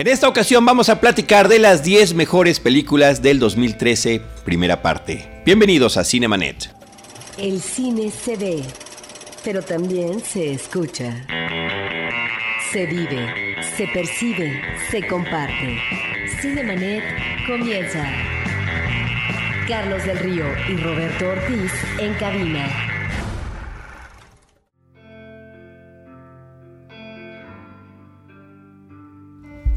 En esta ocasión vamos a platicar de las 10 mejores películas del 2013, primera parte. Bienvenidos a Cinemanet. El cine se ve, pero también se escucha. Se vive, se percibe, se comparte. Cinemanet comienza. Carlos del Río y Roberto Ortiz en cabina.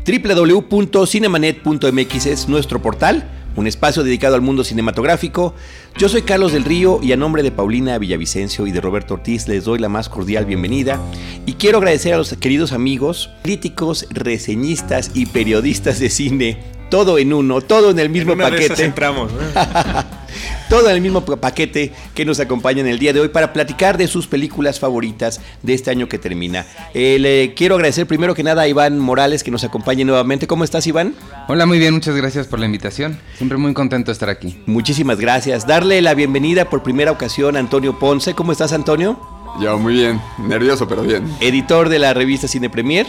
www.cinemanet.mx es nuestro portal, un espacio dedicado al mundo cinematográfico. Yo soy Carlos del Río y a nombre de Paulina Villavicencio y de Roberto Ortiz les doy la más cordial bienvenida y quiero agradecer a los queridos amigos, críticos, reseñistas y periodistas de cine, todo en uno, todo en el mismo En una de esas paquete. entramos. todo en el mismo paquete que nos acompañan el día de hoy para platicar de sus películas favoritas de este año que termina. Eh, le quiero agradecer primero que nada a Iván Morales que nos acompañe nuevamente. ¿Cómo estás, Iván? Hola, muy bien, muchas gracias por la invitación. Siempre muy contento de estar aquí. Muchísimas gracias. Darle la bienvenida por primera ocasión a Antonio Ponce. ¿Cómo estás, Antonio? Yo muy bien, nervioso pero bien. Editor de la revista Cine Premier.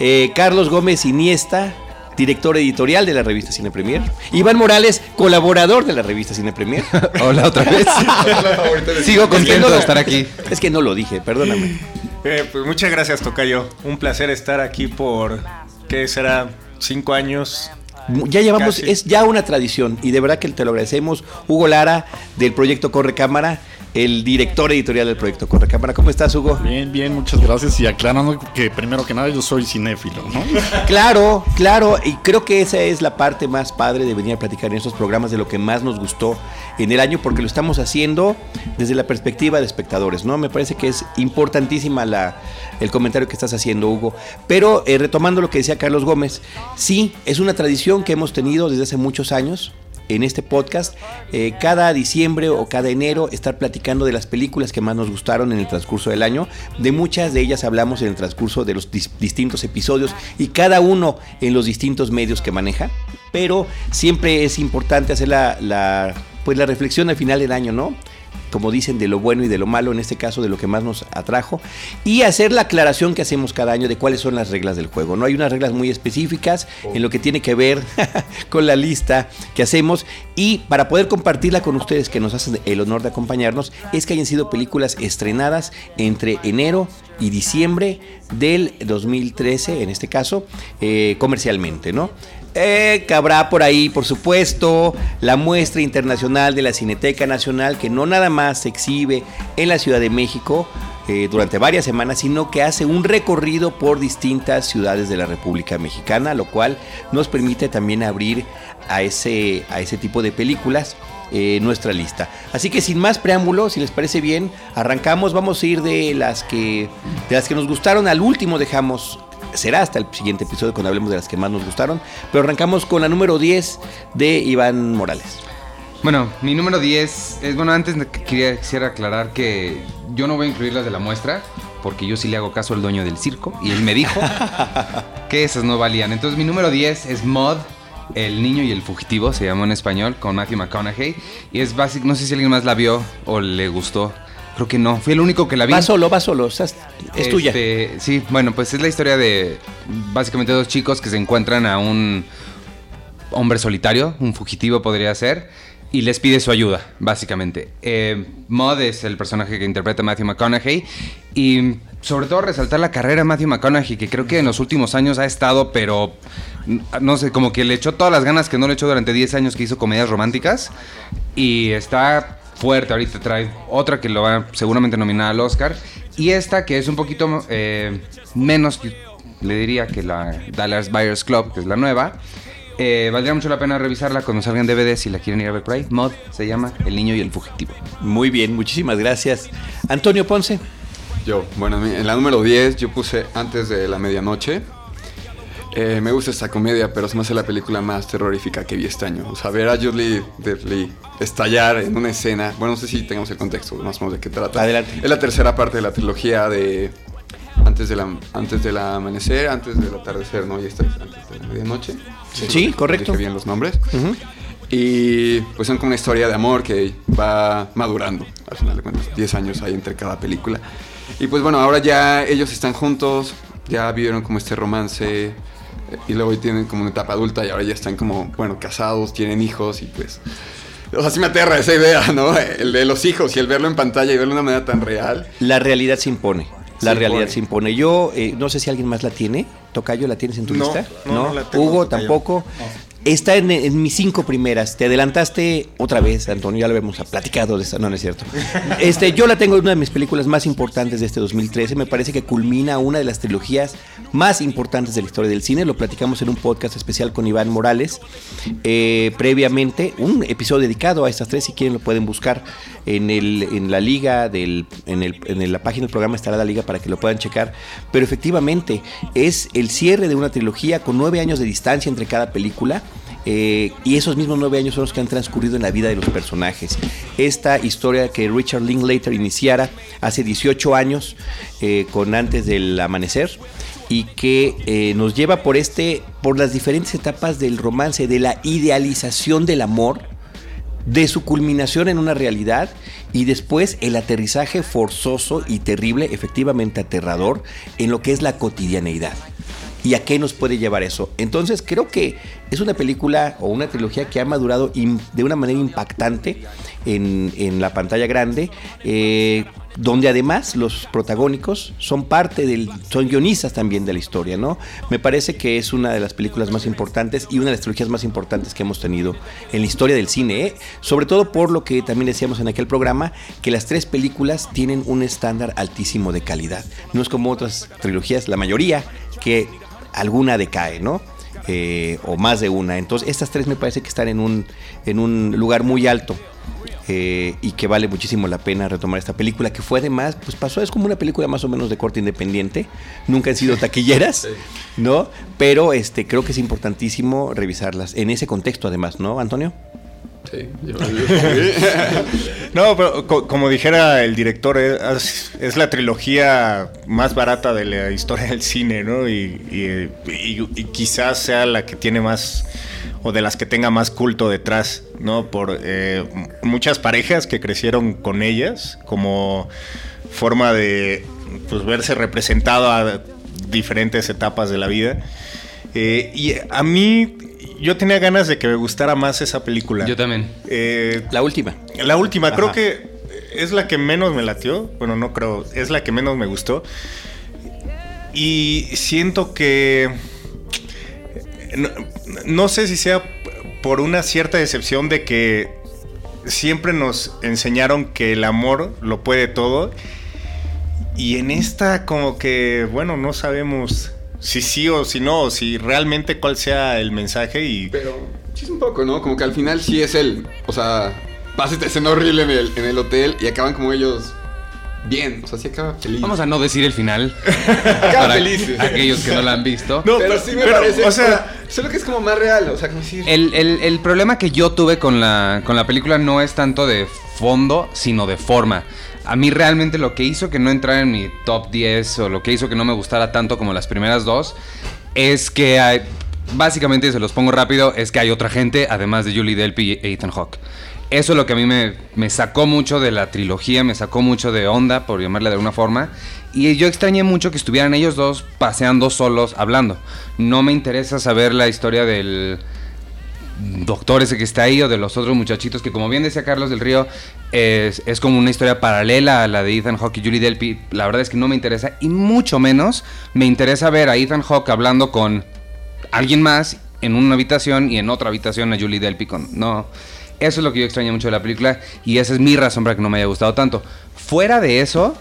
Eh, Carlos Gómez Iniesta, director editorial de la revista Cine Premier. Iván Morales, colaborador de la revista Cine Premier. Hola otra vez. Sigo contento no- de estar aquí. Es que no lo dije, perdóname. Eh, pues muchas gracias, Tocayo. Un placer estar aquí por, ¿qué será? Cinco años. Ya llevamos, Casi. es ya una tradición y de verdad que te lo agradecemos. Hugo Lara del proyecto Corre Cámara, el director editorial del proyecto Corre Cámara. ¿Cómo estás, Hugo? Bien, bien, muchas gracias. Y aclarando que primero que nada yo soy cinéfilo, ¿no? Claro, claro, y creo que esa es la parte más padre de venir a platicar en estos programas de lo que más nos gustó en el año, porque lo estamos haciendo desde la perspectiva de espectadores, ¿no? Me parece que es importantísima la, el comentario que estás haciendo, Hugo. Pero eh, retomando lo que decía Carlos Gómez, sí, es una tradición que hemos tenido desde hace muchos años en este podcast, eh, cada diciembre o cada enero estar platicando de las películas que más nos gustaron en el transcurso del año. De muchas de ellas hablamos en el transcurso de los dis- distintos episodios y cada uno en los distintos medios que maneja. Pero siempre es importante hacer la, pues la reflexión al final del año, ¿no? Como dicen, de lo bueno y de lo malo, en este caso de lo que más nos atrajo, y hacer la aclaración que hacemos cada año de cuáles son las reglas del juego. No hay unas reglas muy específicas en lo que tiene que ver con la lista que hacemos y para poder compartirla con ustedes que nos hacen el honor de acompañarnos, es que hayan sido películas estrenadas entre enero y diciembre del 2013, en este caso, eh, comercialmente, ¿no? Eh, que habrá por ahí, por supuesto, la muestra internacional de la Cineteca Nacional, que no nada más se exhibe en la Ciudad de México eh, durante varias semanas, sino que hace un recorrido por distintas ciudades de la República Mexicana, lo cual nos permite también abrir a ese, a ese tipo de películas eh, nuestra lista. Así que sin más preámbulo, si les parece bien, arrancamos, vamos a ir de las que, de las que nos gustaron, al último dejamos será hasta el siguiente episodio cuando hablemos de las que más nos gustaron. Pero arrancamos con la número 10 de Iván Morales. Bueno, mi número 10 es, bueno, antes quería, quisiera aclarar que yo no voy a incluir las de la muestra, porque yo sí le hago caso al dueño del circo, y él me dijo que esas no valían. Entonces mi número 10 es Mod, El Niño y el Fugitivo, se llamó en español, con Matthew McConaughey, y es básico, no sé si alguien más la vio o le gustó. Creo que no, fui el único que la vi. Va solo, va solo, o sea, es, es tuya. Este, Sí, bueno, pues es la historia de básicamente dos chicos que se encuentran a un hombre solitario, un fugitivo podría ser, y les pide su ayuda, básicamente. Eh, Maud es el personaje que interpreta Matthew McConaughey, y sobre todo resaltar la carrera de Matthew McConaughey, que creo que en los últimos años ha estado, pero no sé, como que le echó todas las ganas que no le echó durante 10 años que hizo comedias románticas, y está fuerte. Ahorita trae otra que lo va seguramente nominada al Oscar. Y esta que es un poquito eh, menos, le diría, que la Dallas Buyers Club, que es la nueva. Eh, valdría mucho la pena revisarla cuando salgan DVD si la quieren ir a ver por ahí. Mod se llama El Niño y el Fugitivo. Muy bien, muchísimas gracias. Antonio Ponce. Yo, bueno, en la número 10 yo puse Antes de la Medianoche. Eh, me gusta esta comedia, pero se me hace la película más terrorífica que vi este año. O sea, ver a Julie Lee estallar en una escena. Bueno, no sé si tengamos el contexto más o menos de qué trata. Adelante. Es la tercera parte de la trilogía de Antes, de la, antes del amanecer, antes del atardecer, ¿no? Y esta es antes de la medianoche. Sí, correcto. Dije bien los nombres. Y pues son como una historia de amor que va madurando, al final de cuentas, 10 años hay entre cada película. Y pues bueno, ahora ya ellos están juntos, ya vivieron como este romance Y luego tienen como una etapa adulta y ahora ya están como, bueno, casados, tienen hijos y pues... O sea, sí me aterra esa idea, ¿no? El de los hijos y el verlo en pantalla y verlo de una manera tan real. La realidad se impone. La Se realidad impone. se impone. Yo eh, no sé si alguien más la tiene. Tocayo, ¿la tienes en tu No, lista? no, no la tengo, Hugo Tocayo. tampoco. Está en, mis cinco primeras. Te adelantaste otra vez, Antonio. Ya lo habíamos platicado de esta. No, no es cierto. Este, yo la tengo en una de mis películas más importantes de este 2013. Me parece que culmina una de las trilogías más importantes de la historia del cine. Lo platicamos en un podcast especial con Iván Morales. Eh, previamente, un episodio dedicado a estas tres. Si quieren, lo pueden buscar en, el, en la liga, del, en, el, en la página del programa estará la liga para que lo puedan checar. Pero efectivamente, es el cierre de una trilogía con nueve años de distancia entre cada película. Eh, y esos mismos nueve años son los que han transcurrido en la vida de los personajes. Esta historia que Richard Linklater iniciara hace 18 años eh, con Antes del Amanecer y que eh, nos lleva por este, por las diferentes etapas del romance, de la idealización del amor, de su culminación en una realidad y después el aterrizaje forzoso y terrible, efectivamente aterrador, en lo que es la cotidianeidad. ¿Y a qué nos puede llevar eso? Entonces creo que es una película o una trilogía que ha madurado de una manera impactante en, en la pantalla grande, eh, donde además los protagónicos son parte del, son guionistas también de la historia, ¿no? Me parece que es una de las películas más importantes y una de las trilogías más importantes que hemos tenido en la historia del cine, ¿eh? sobre todo por lo que también decíamos en aquel programa, que las tres películas tienen un estándar altísimo de calidad. No es como otras trilogías, la mayoría, que alguna decae, ¿no? Eh, o más de una. Entonces, estas tres me parece que están en un, en un lugar muy alto. eh, y que vale muchísimo la pena retomar esta película, que fue además, pues pasó, es como una película más o menos de corte independiente, nunca han sido taquilleras, ¿no? Pero este, creo que es importantísimo revisarlas, en ese contexto además, ¿no, Antonio? No, pero co- como dijera el director, es, la trilogía más barata de la historia del cine, ¿no? Y, quizás sea la que tiene más, o de las que tenga más culto detrás, ¿no? Por eh, muchas parejas que crecieron con ellas, como forma de pues, verse representado a diferentes etapas de la vida. Eh, y a mí, yo tenía ganas de que me gustara más esa película. Yo también. Eh, La última. la última, creo que es la que menos me latió. Bueno, no creo, es la que menos me gustó. Y siento que. No, no sé si sea por una cierta decepción de que siempre nos enseñaron que el amor lo puede todo. Y en esta, como que, bueno, no sabemos si sí o si no, o si realmente cuál sea el mensaje. Y Pero sí es un poco, ¿no? Como que al final sí es él. O sea, pasa esta escena horrible en el, en el hotel y acaban como ellos bien. O sea, sí acaba feliz. Vamos a no decir el final. Acaba para feliz. aquellos que no la han visto. No, pero, pero- sí me pero, parece. o sea- solo que es como más real. O sea, como decir. El, el- el problema que yo tuve con la, con la película no es tanto de fondo, sino de forma. A mí realmente lo que hizo que no entrara en mi top 10 o lo que hizo que no me gustara tanto como las primeras dos es que hay, básicamente, se los pongo rápido, es que hay otra gente además de Julie Delpy y Ethan Hawke. Eso es lo que a mí me, me sacó mucho de la trilogía, me sacó mucho de onda, por llamarla de alguna forma. Y yo extrañé mucho que estuvieran ellos dos paseando solos hablando. No me interesa saber la historia del, doctor ese que está ahí o de los otros muchachitos que como bien decía Carlos del Río es, como una historia paralela a la de Ethan Hawke y Julie Delpy. La verdad es que no me interesa y mucho menos me interesa ver a Ethan Hawke hablando con alguien más en una habitación y en otra habitación a Julie Delpy con no. Eso es lo que yo extraño mucho de la película y esa es mi razón para que no me haya gustado tanto. Fuera de eso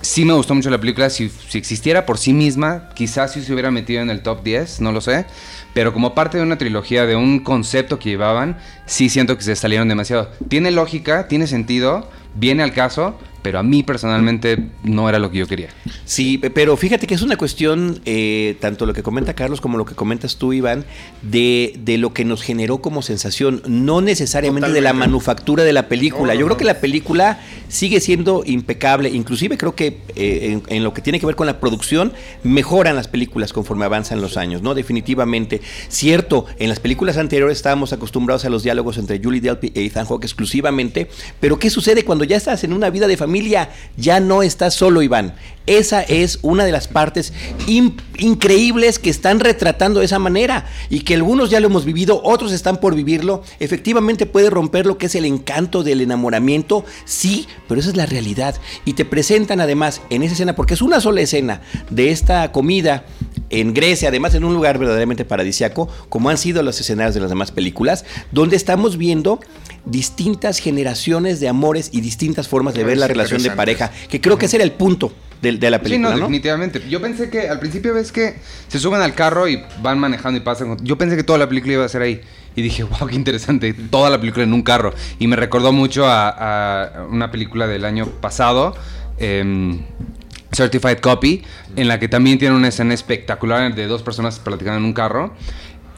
Sí me gustó mucho la película. Si, si existiera por sí misma, quizás sí se hubiera metido en el top 10, no lo sé. Pero como parte de una trilogía, de un concepto que llevaban, sí siento que se salieron demasiado. Tiene lógica, tiene sentido, viene al caso, pero a mí personalmente no era lo que yo quería. Sí, pe- pero fíjate que es una cuestión, eh, tanto lo que comenta Carlos como lo que comentas tú, Iván, de, de lo que nos generó como sensación, no necesariamente de la manufactura de la película. No, no, Yo creo que la película sigue siendo impecable, inclusive creo que eh, en, en lo que tiene que ver con la producción, mejoran las películas conforme avanzan los años, ¿no? Definitivamente. Cierto, en las películas anteriores estábamos acostumbrados a los diálogos entre Julie Delpy e Ethan Hawke exclusivamente, pero ¿qué sucede cuando cuando ya estás en una vida de familia, ya no estás solo, Iván. Esa es una de las partes in- increíbles que están retratando de esa manera y que algunos ya lo hemos vivido, otros están por vivirlo. Efectivamente puede romper lo que es el encanto del enamoramiento, sí, pero esa es la realidad. Y te presentan además en esa escena, porque es una sola escena de esta comida en Grecia, además en un lugar verdaderamente paradisiaco, como han sido los escenarios de las demás películas, donde estamos viendo distintas generaciones de amores y distintas formas de ver la relación de pareja, que creo que ese era el punto de, de la Sí, película, no, ¿no? definitivamente. Yo pensé que al principio ves que se suben al carro y van manejando y pasan. Yo pensé que toda la película iba a ser ahí. Y dije, wow, qué interesante. Toda la película en un carro. Y me recordó mucho a, a una película del año pasado. em, Certified Copy, en la que también tiene una escena espectacular de dos personas platicando en un carro.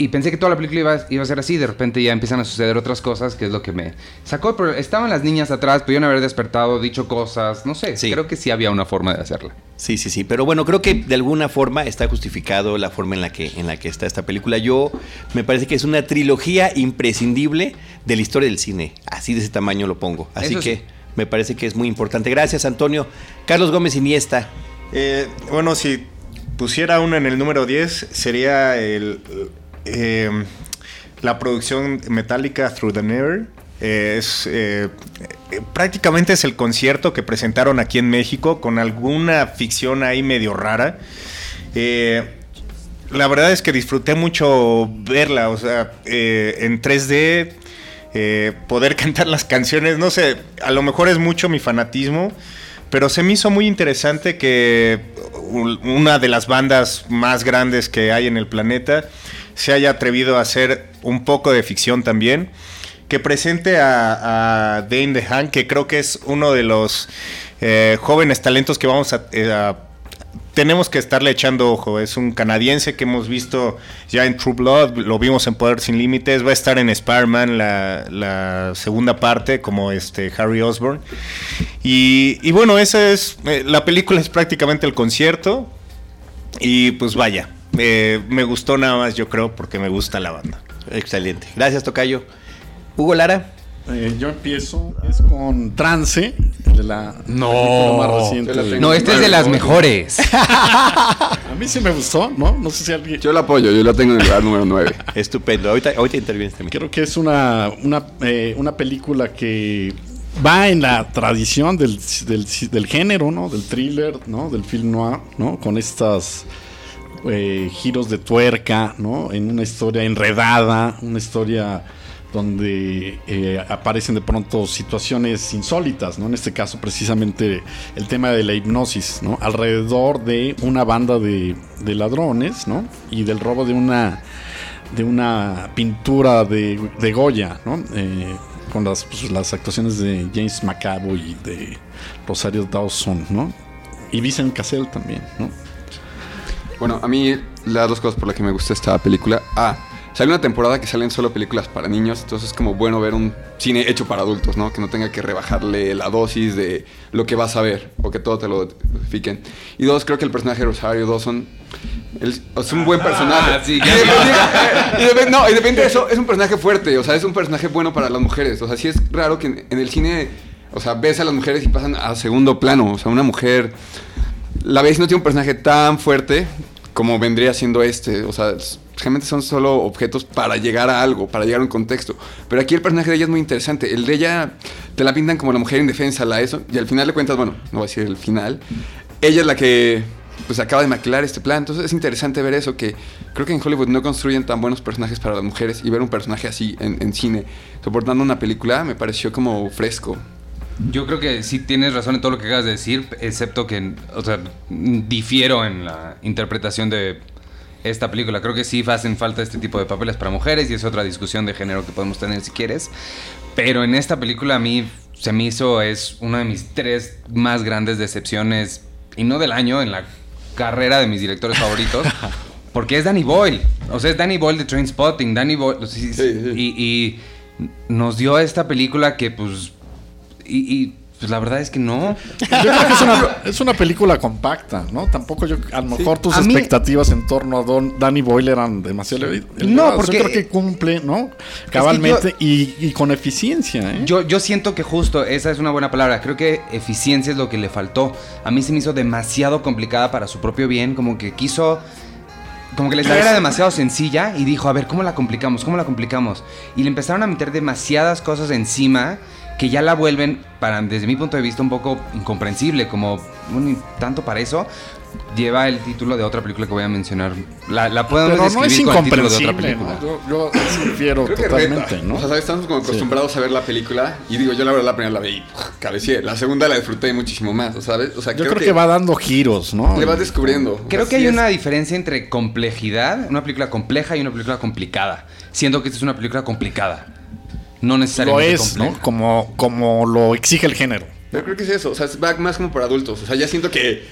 Y pensé que toda la película iba, iba a ser así. De repente ya empiezan a suceder otras cosas, que es lo que me sacó. Pero estaban las niñas atrás, pudieron haber despertado, dicho cosas. No sé, Sí. creo que sí había una forma de hacerla. Sí, sí, sí, pero bueno, creo que de alguna forma está justificado la forma en la que en la que está esta película. Yo me parece que es una trilogía imprescindible de la historia del cine. Así de ese tamaño lo pongo. Así Eso que sí. me parece que es muy importante. Gracias, Antonio. Carlos Gómez Iniesta. Eh, bueno, si pusiera uno en el número 10, sería el, eh, la producción metálica Through the Never. Eh, es, eh, eh, prácticamente es el concierto que presentaron aquí en México con alguna ficción ahí medio rara. La verdad es que disfruté mucho verla, o sea, en 3D, eh, poder cantar las canciones, no sé, a lo mejor es mucho mi fanatismo, pero se me hizo muy interesante que un- una de las bandas más grandes que hay en el planeta se haya atrevido a hacer un poco de ficción también, que presente a, a Dane DeHaan, que creo que es uno de los eh, jóvenes talentos que vamos a, eh, a tenemos que estarle echando ojo. Es un canadiense que hemos visto ya en True Blood, lo vimos en Poder Sin Límites, va a estar en Spider-Man la, segunda parte como este Harry Osborn. Y, y bueno, esa es, eh, la película es prácticamente el concierto y pues vaya, eh, me gustó nada más yo creo porque me gusta la banda. Excelente. Gracias, Tocayo. Hugo Lara. Eh, yo empiezo es con Trance, de la No. más reciente. La. No, esta es de las mejores. A mí sí me gustó, ¿no? No sé si alguien. Yo la apoyo, yo la tengo en el lugar número 9. Estupendo. Ahorita, ahorita intervienes también. Creo que es una, una, eh, una película que va en la tradición del, del, del género, ¿no? Del thriller, ¿no? Del film noir, ¿no? Con estas eh, giros de tuerca, ¿no? En una historia enredada, una historia donde eh, aparecen de pronto situaciones insólitas, ¿no? En este caso precisamente el tema de la hipnosis, ¿no? Alrededor de una banda de, ladrones, ¿no? Y del robo de una de una pintura de, de Goya, ¿no? Eh, con las, pues, las actuaciones de James McAvoy y de Rosario Dawson, ¿no? Y Vincent Cassell también, ¿no? Bueno, a mí las dos cosas por las que me gusta esta película. Ah, sale una temporada que salen solo películas para niños, entonces es como bueno ver un cine hecho para adultos, ¿no? Que no tenga que rebajarle la dosis de lo que vas a ver o que todo te lo fiquen. Y dos, creo que el personaje de Rosario Dawson él- es un buen personaje. Ah, sí, y depende- y no, y depende de eso, es un personaje fuerte, o sea, es un personaje bueno para las mujeres. O sea, sí es raro que en, en el cine, o sea, ves a las mujeres y pasan a segundo plano. O sea, una mujer la ves y no tiene un personaje tan fuerte como vendría siendo este. O sea, realmente son solo objetos para llegar a algo, para llegar a un contexto. Pero aquí el personaje de ella es muy interesante. El de ella te la pintan como la mujer indefensa, la eso. Y al final de cuentas, bueno, no voy a decir el final. Ella es la que pues acaba de maquilar este plan. Entonces es interesante ver eso, que creo que en Hollywood no construyen tan buenos personajes para las mujeres y ver un personaje así en cine soportando una película me pareció como fresco. Yo creo que sí tienes razón en todo lo que acabas de decir, excepto que, o sea, difiero en la interpretación de esta película. Creo que sí hacen falta este tipo de papeles para mujeres y es otra discusión de género que podemos tener si quieres. Pero en esta película a mí se me hizo, es una de mis tres más grandes decepciones, y no del año, en la carrera de mis directores favoritos. Porque es Danny Boyle. O sea, es Danny Boyle de Trainspotting. Danny Boyle. sí, Sí, sí. Y, y nos dio esta película que, pues, y, y Pues la verdad es que no. Yo creo que es una, es una película compacta, ¿no? Tampoco yo, a lo mejor tus A mí- expectativas en torno a Don, Danny Boyle eran demasiado elevadas. No, porque- Yo creo que cumple, ¿no? Cabalmente y, y con eficiencia, ¿eh? Yo, yo siento que justo esa es una buena palabra. Creo que eficiencia es lo que le faltó. A mí se me hizo demasiado complicada para su propio bien. Como que quiso. Como que la historia era demasiado sencilla y dijo, a ver, ¿cómo la complicamos? ¿Cómo la complicamos? Y le empezaron a meter demasiadas cosas encima que ya la vuelven, para, desde mi punto de vista, un poco incomprensible. Como, bueno, y tanto para eso, lleva el título de otra película que voy a mencionar. La, la podemos Pero no es describir con el título de otra incomprensible, película. ¿no? Yo, yo que totalmente. ¿no? O sea, ¿sabes? estamos como acostumbrados a ver la película. Y digo, yo la verdad la primera la vi cabeceé. La segunda la disfruté muchísimo más, ¿sabes? O sea, Yo creo que, va dando giros, ¿no? Le vas descubriendo. Creo que hay es. una diferencia entre complejidad, una película compleja y una película complicada. Siento que esta es una película complicada. No Lo necesariamente es, compleja. ¿no? Como, como lo exige el género. Yo creo que es eso. O sea, va más como para adultos. O sea, ya siento que.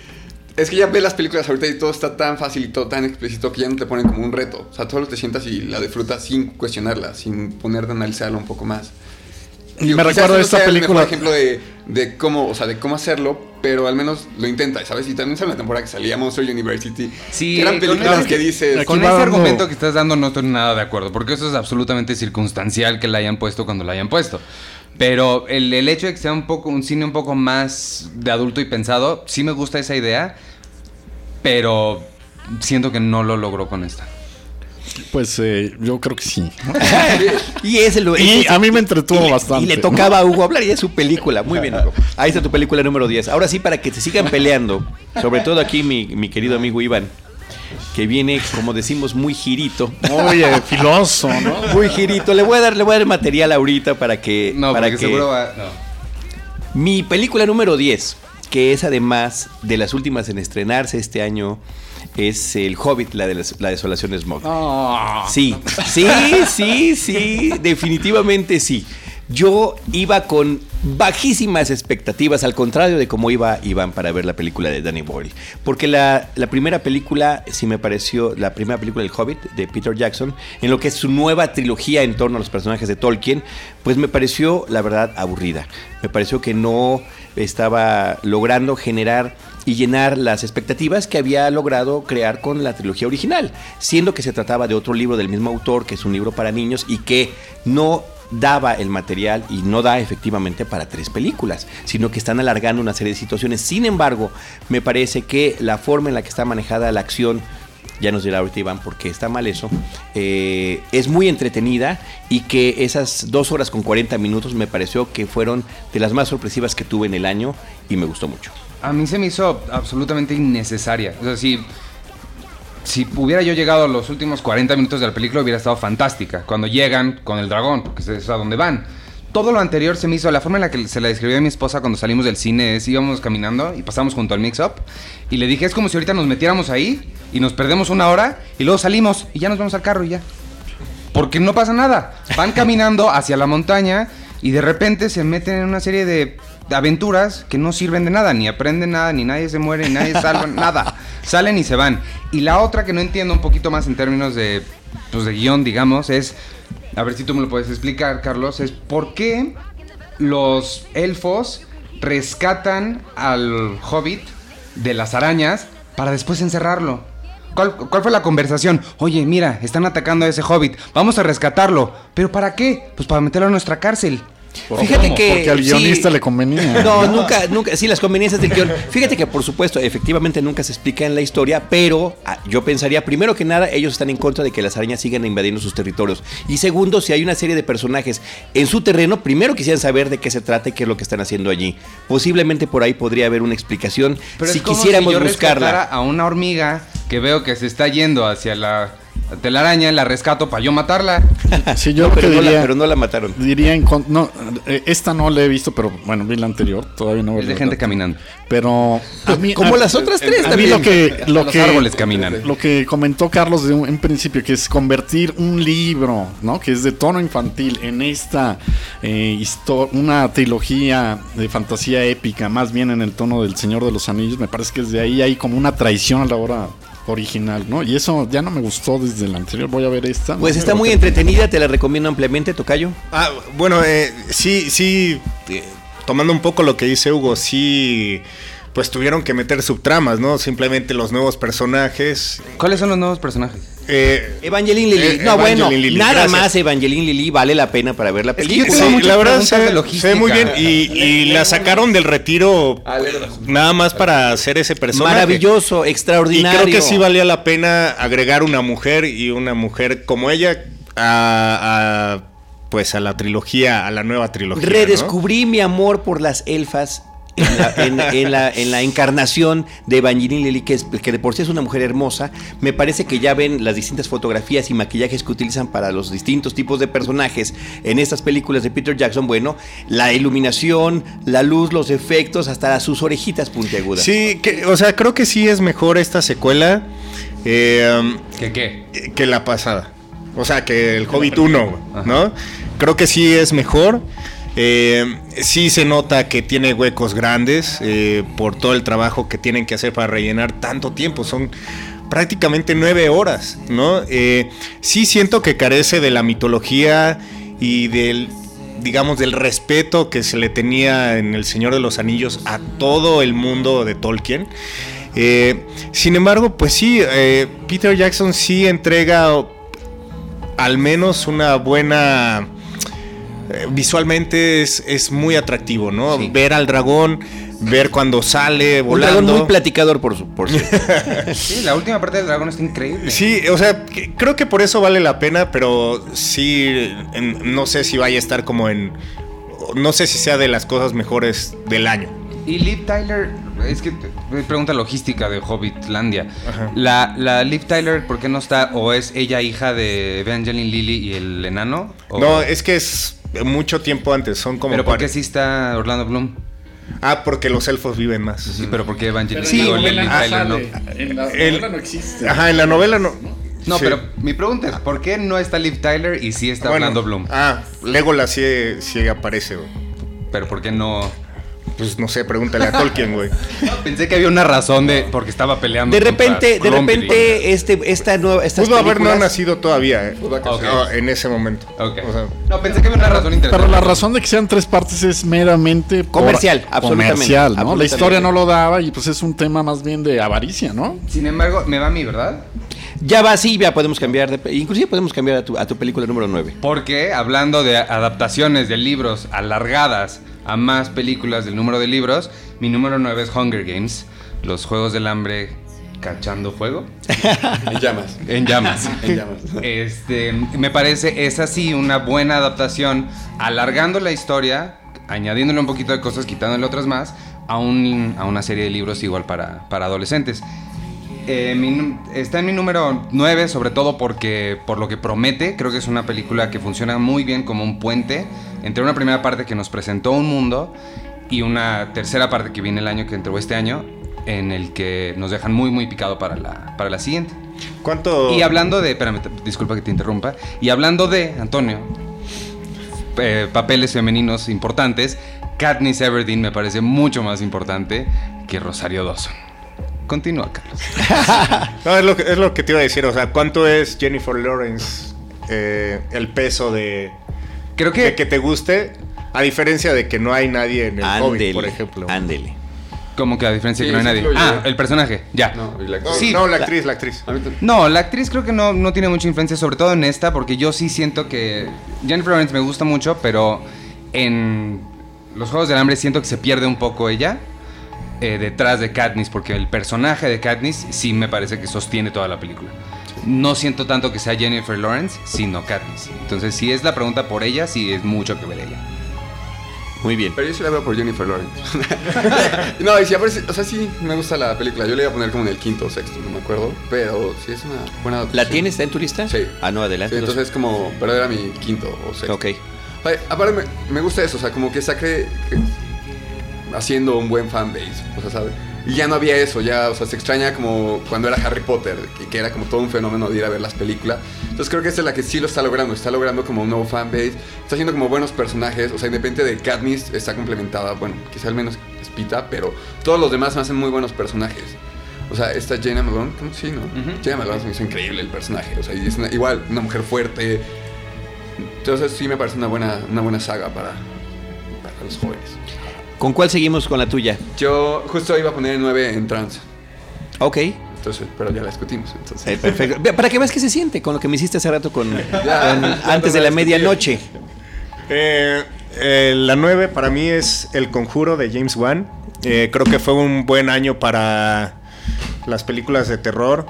Es que ya ves las películas ahorita y todo está tan fácil y todo tan explícito que ya no te ponen como un reto. O sea, solo te sientas y la disfrutas sin cuestionarla, sin ponerte a analizarla un poco más. Digo, me recuerdo no esta película. mejor ejemplo de, de cómo, o sea, de cómo hacerlo, pero al menos lo intenta, ¿sabes? Y también sale la temporada que salía Monster University. Sí, que eran con películas ese- que dices. Con ese argumento que estás dando no estoy nada de acuerdo, porque eso es absolutamente circunstancial que la hayan puesto cuando la hayan puesto. Pero el, el hecho de que sea un poco un cine un poco más de adulto y pensado, sí me gusta esa idea, pero siento que no lo logró con esta. Pues eh, yo creo que sí. Y ese lo Y ese- a mí me entretuvo y bastante, Y le tocaba a Hugo hablar y es su película. Muy bien, Hugo. Ahí está tu película número 10. Ahora sí, para que te sigan peleando, sobre todo aquí mi, mi querido amigo Iván, que viene, como decimos, muy girito. Muy eh, filoso, ¿no? Muy girito. Le voy a dar, le voy a dar material ahorita para que. No, para que seguro va... no. Mi película número 10, que es además de las últimas en estrenarse este año, es El Hobbit, la, de la desolación de Smog. Ah, Sí, sí, sí, sí, definitivamente sí. Yo iba con bajísimas expectativas, al contrario de cómo iba Iván para ver la película de Danny Boyle. Porque la, la primera película, sí me pareció, la primera película del Hobbit, de Peter Jackson, en lo que es su nueva trilogía en torno a los personajes de Tolkien, pues me pareció, la verdad, aburrida. Me pareció que no estaba logrando generar y llenar las expectativas que había logrado crear con la trilogía original, siendo que se trataba de otro libro del mismo autor, que es un libro para niños y que no daba el material y no da efectivamente para tres películas, sino que están alargando una serie de situaciones. Sin embargo, me parece que la forma en la que está manejada la acción ya nos dirá ahorita Iván por qué está mal eso, eh, es muy entretenida y que esas dos horas con 40 minutos me pareció que fueron de las más sorpresivas que tuve en el año y me gustó mucho. A mí se me hizo absolutamente innecesaria. O sea, si, si hubiera yo llegado los últimos 40 minutos de la película, hubiera estado fantástica. Cuando llegan con el dragón, porque es a donde van. Todo lo anterior se me hizo, la forma en la que se la describió a mi esposa cuando salimos del cine es íbamos caminando y pasamos junto al mix-up y le dije, es como si ahorita nos metiéramos ahí y nos perdemos una hora y luego salimos y ya nos vamos al carro y ya. Porque no pasa nada. Van caminando hacia la montaña y de repente se meten en una serie de aventuras que no sirven de nada, ni aprenden nada, ni nadie se muere, ni nadie salva, nada. Salen y se van. Y la otra que no entiendo un poquito más en términos de, pues, de guion, digamos, es, a ver si tú me lo puedes explicar, Carlos, es por qué los elfos rescatan al hobbit de las arañas para después encerrarlo. ¿Cuál, cuál fue la conversación? Oye, mira, están atacando a ese hobbit, vamos a rescatarlo. ¿Pero para qué? Pues para meterlo a nuestra cárcel. Fíjate ¿Cómo? que Porque al sí. guionista le convenía. No, nunca, nunca, sí, las conveniencias del guion. Fíjate que por supuesto, efectivamente nunca se explica en la historia, pero ah, yo pensaría, primero que nada, ellos están en contra de que las arañas sigan invadiendo sus territorios. Y segundo, si hay una serie de personajes en su terreno, primero quisieran saber de qué se trata y qué es lo que están haciendo allí. Posiblemente por ahí podría haber una explicación Pero si es como quisiéramos si yo buscarla. a una hormiga que veo que se está yendo hacia la telaraña, la rescato para yo matarla. Sí, yo No, pero, que no la, diría, pero no la mataron. diría en no, eh, esta no la he visto, pero bueno, vi la anterior, todavía no. Es de gente caminando. Pero a mí, Como a- las otras tres a mí también. lo que lo Los que árboles caminan. Lo que comentó Carlos de un, en principio que es convertir un libro, ¿no? Que es de tono infantil en esta eh, una trilogía de fantasía épica, más bien en el tono del Señor de los Anillos, me parece que desde ahí hay como una traición a la obra original, ¿no? Y eso ya no me gustó desde la anterior. Voy a ver esta. Pues ¿no? está muy entretenida, te la recomiendo ampliamente, Tocayo. Ah, bueno, eh, sí, sí. eh, tomando un poco lo que dice Hugo, sí, pues tuvieron que meter subtramas, ¿no? Simplemente los nuevos personajes. ¿Cuáles son los nuevos personajes? Eh, Evangeline Lilly. Eh, no, Evangeline bueno, nada gracias. más Evangeline Lilly vale la pena para ver la película. sí, muchas la verdad se, ve muy bien y, y la sacaron del retiro Ah, nada más para hacer ese personaje. Maravilloso, Y extraordinario. creo que sí valía la pena agregar una mujer y una mujer como ella a, a, pues a la trilogía, a la nueva trilogía. ¿no? Redescubrí mi amor por las elfas en la, en- en la- en la encarnación de Evangeline Lilly, que, es- que de por sí es una mujer hermosa. Me parece que ya ven las distintas fotografías y maquillajes que utilizan para los distintos tipos de personajes en estas películas de Peter Jackson. Bueno, la iluminación, la luz, los efectos, hasta sus orejitas puntiagudas. Sí, que, o sea, creo que sí es mejor esta secuela eh, ¿Qué qué? que la pasada. O sea, que el Hobbit 1, ¿no? Creo que sí es mejor. Eh, sí se nota que tiene huecos grandes eh, por todo el trabajo que tienen que hacer para rellenar tanto tiempo. Son prácticamente nueve horas, ¿no? Eh, sí siento que carece de la mitología y del, digamos, del respeto que se le tenía en El Señor de los Anillos a todo el mundo de Tolkien. Sin embargo, pues sí, Peter Jackson sí entrega al menos una buena... eh, visualmente es, es muy atractivo, ¿no? Sí. Ver al dragón, ver cuando sale Un volando. dragón muy platicador, por, su- por cierto. Sí, la última parte del dragón está increíble. Sí, o sea, creo que por eso vale la pena, pero sí, en- no sé si vaya a estar como en... No sé si sea de las cosas mejores del año. Y Liv Tyler, es que me pregunta logística de Hobbitlandia. Ajá. La, la Liv Tyler, ¿por qué no está? ¿O es ella hija de Evangeline Lilly y el enano? ¿O- No, es que es mucho tiempo antes, son como... ¿Pero por qué sí está Orlando Bloom? Ah, porque los elfos viven más. Sí, pero ¿por qué Evangeline Sí, Lilly o novela Ah, no? En la El- novela no existe. Ajá, en la novela no. No, Sí. pero mi pregunta es, ¿por qué no está Liv Tyler y sí está Bueno, Orlando Bloom? Ah, Legolas sí, sí aparece. Pero ¿por qué no? Pues no sé, pregúntale a Tolkien, güey. Pensé que había una razón de porque estaba peleando. De repente, de repente, este, esta nueva, estas Pudo haber no nacido todavía, eh. En ese momento. Ok. O sea, no, pensé que había una razón interesante. Pero la razón de que sean tres partes es meramente por- Comercial, absolutamente, comercial, ¿no? La historia no lo daba y pues es un tema más bien de avaricia, ¿no? Sin embargo, me va a mí, ¿verdad? Ya va, sí, ya podemos cambiar. De, inclusive podemos cambiar a tu, a tu película número 9. Porque hablando de adaptaciones de libros alargadas a más películas del número de libros, mi número 9 es Hunger Games, los Juegos del Hambre cachando fuego En llamas. en llamas. En llamas. Este, me parece es así una buena adaptación, alargando la historia, añadiéndole un poquito de cosas, quitándole otras más, a, un- a una serie de libros igual para, para adolescentes. Eh, mi está en mi número 9, sobre todo porque por lo que promete, creo que es una película que funciona muy bien como un puente entre una primera parte que nos presentó un mundo y una tercera parte que viene el año que entró este año, en el que nos dejan muy muy picado para la, para la siguiente. ¿Cuánto? Y hablando de, espérame, disculpa que te interrumpa, y hablando de, Antonio, eh, papeles femeninos importantes, Katniss Everdeen me parece mucho más importante que Rosario Dawson. Continúa, Carlos. No, es lo, que, es lo que te iba a decir. O sea, ¿cuánto es Jennifer Lawrence eh, el peso de, Creo de que, que te guste? A diferencia de que no hay nadie en el por ejemplo. ándele. como que a diferencia Sí, que no hay nadie. Ah, el personaje, ya. No, la No, Sí, no, la actriz, la actriz. No, la actriz creo que no, no tiene mucha influencia, sobre todo en esta, porque yo sí siento que Jennifer Lawrence me gusta mucho, pero en los Juegos del Hambre siento que se pierde un poco ella eh, detrás de Katniss, porque el personaje de Katniss sí me parece que sostiene toda la película. No siento tanto que sea Jennifer Lawrence, sino Katniss. Entonces, si es la pregunta por ella, sí es mucho que ver ella. Muy bien. Pero yo sí la veo por Jennifer Lawrence. no, y si aparece, o sea, sí me gusta la película. Yo le iba a poner como en el quinto o sexto, no me acuerdo. Pero sí es una buena ¿La adaptación. tienes? ¿Está en tu lista? Sí. Ah, no, adelante. Sí, entonces es como, pero era mi quinto o sexto. Ok. Aparte me, me gusta eso, o sea, como que saque haciendo un buen fanbase, o sea, ¿sabes? Y ya no había eso, ya, o sea, se extraña como cuando era Harry Potter, que, que era como todo un fenómeno de ir a ver las películas. Entonces creo que esta es la que sí lo está logrando, está logrando como un nuevo fanbase, está haciendo como buenos personajes, o sea, independiente de Katniss, está complementada, bueno, quizá al menos es Pita, pero todos los demás hacen muy buenos personajes. O sea, esta Jaina Malone, ¿cómo sí, no? Jaina Malone se me hizo increíble el personaje, o sea, y es una- igual, una mujer fuerte. Entonces sí me parece una buena, una buena saga para, para los jóvenes. ¿Con cuál seguimos con la tuya? Yo justo iba a poner el 9 en trans. Ok. Entonces, pero ya la discutimos. Entonces. Eh, perfecto. Para que veas qué se siente con lo que me hiciste hace rato con, Ya, con ya antes de no la la medianoche. Eh, eh, la 9 para mí es El Conjuro de James Wan. Eh, creo que fue un buen año para las películas de terror.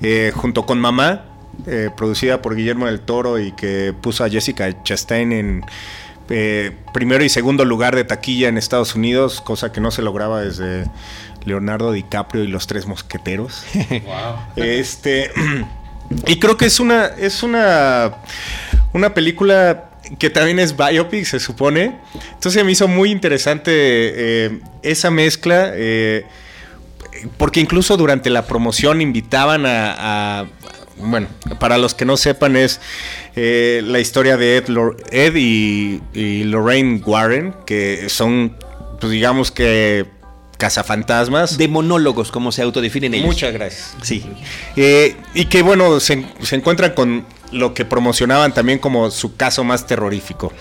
Eh, junto con Mamá, eh, producida por Guillermo del Toro y que puso a Jessica Chastain en eh, primero y segundo lugar de taquilla en Estados Unidos, cosa que no se lograba desde Leonardo DiCaprio y los tres mosqueteros. Este. Y creo que es una. Es una. Una película que también es biopic, se supone. Entonces me hizo muy interesante eh, esa mezcla. eh, porque incluso durante la promoción invitaban a. a- bueno, para los que no sepan, es eh, la historia de Ed, Lor- Ed y, y Lorraine Warren, que son, pues digamos que cazafantasmas. De monólogos, como se autodefinen ellos. Muchas gracias. Sí. Eh, y que bueno, se, se encuentran con lo que promocionaban también como su caso más terrorífico.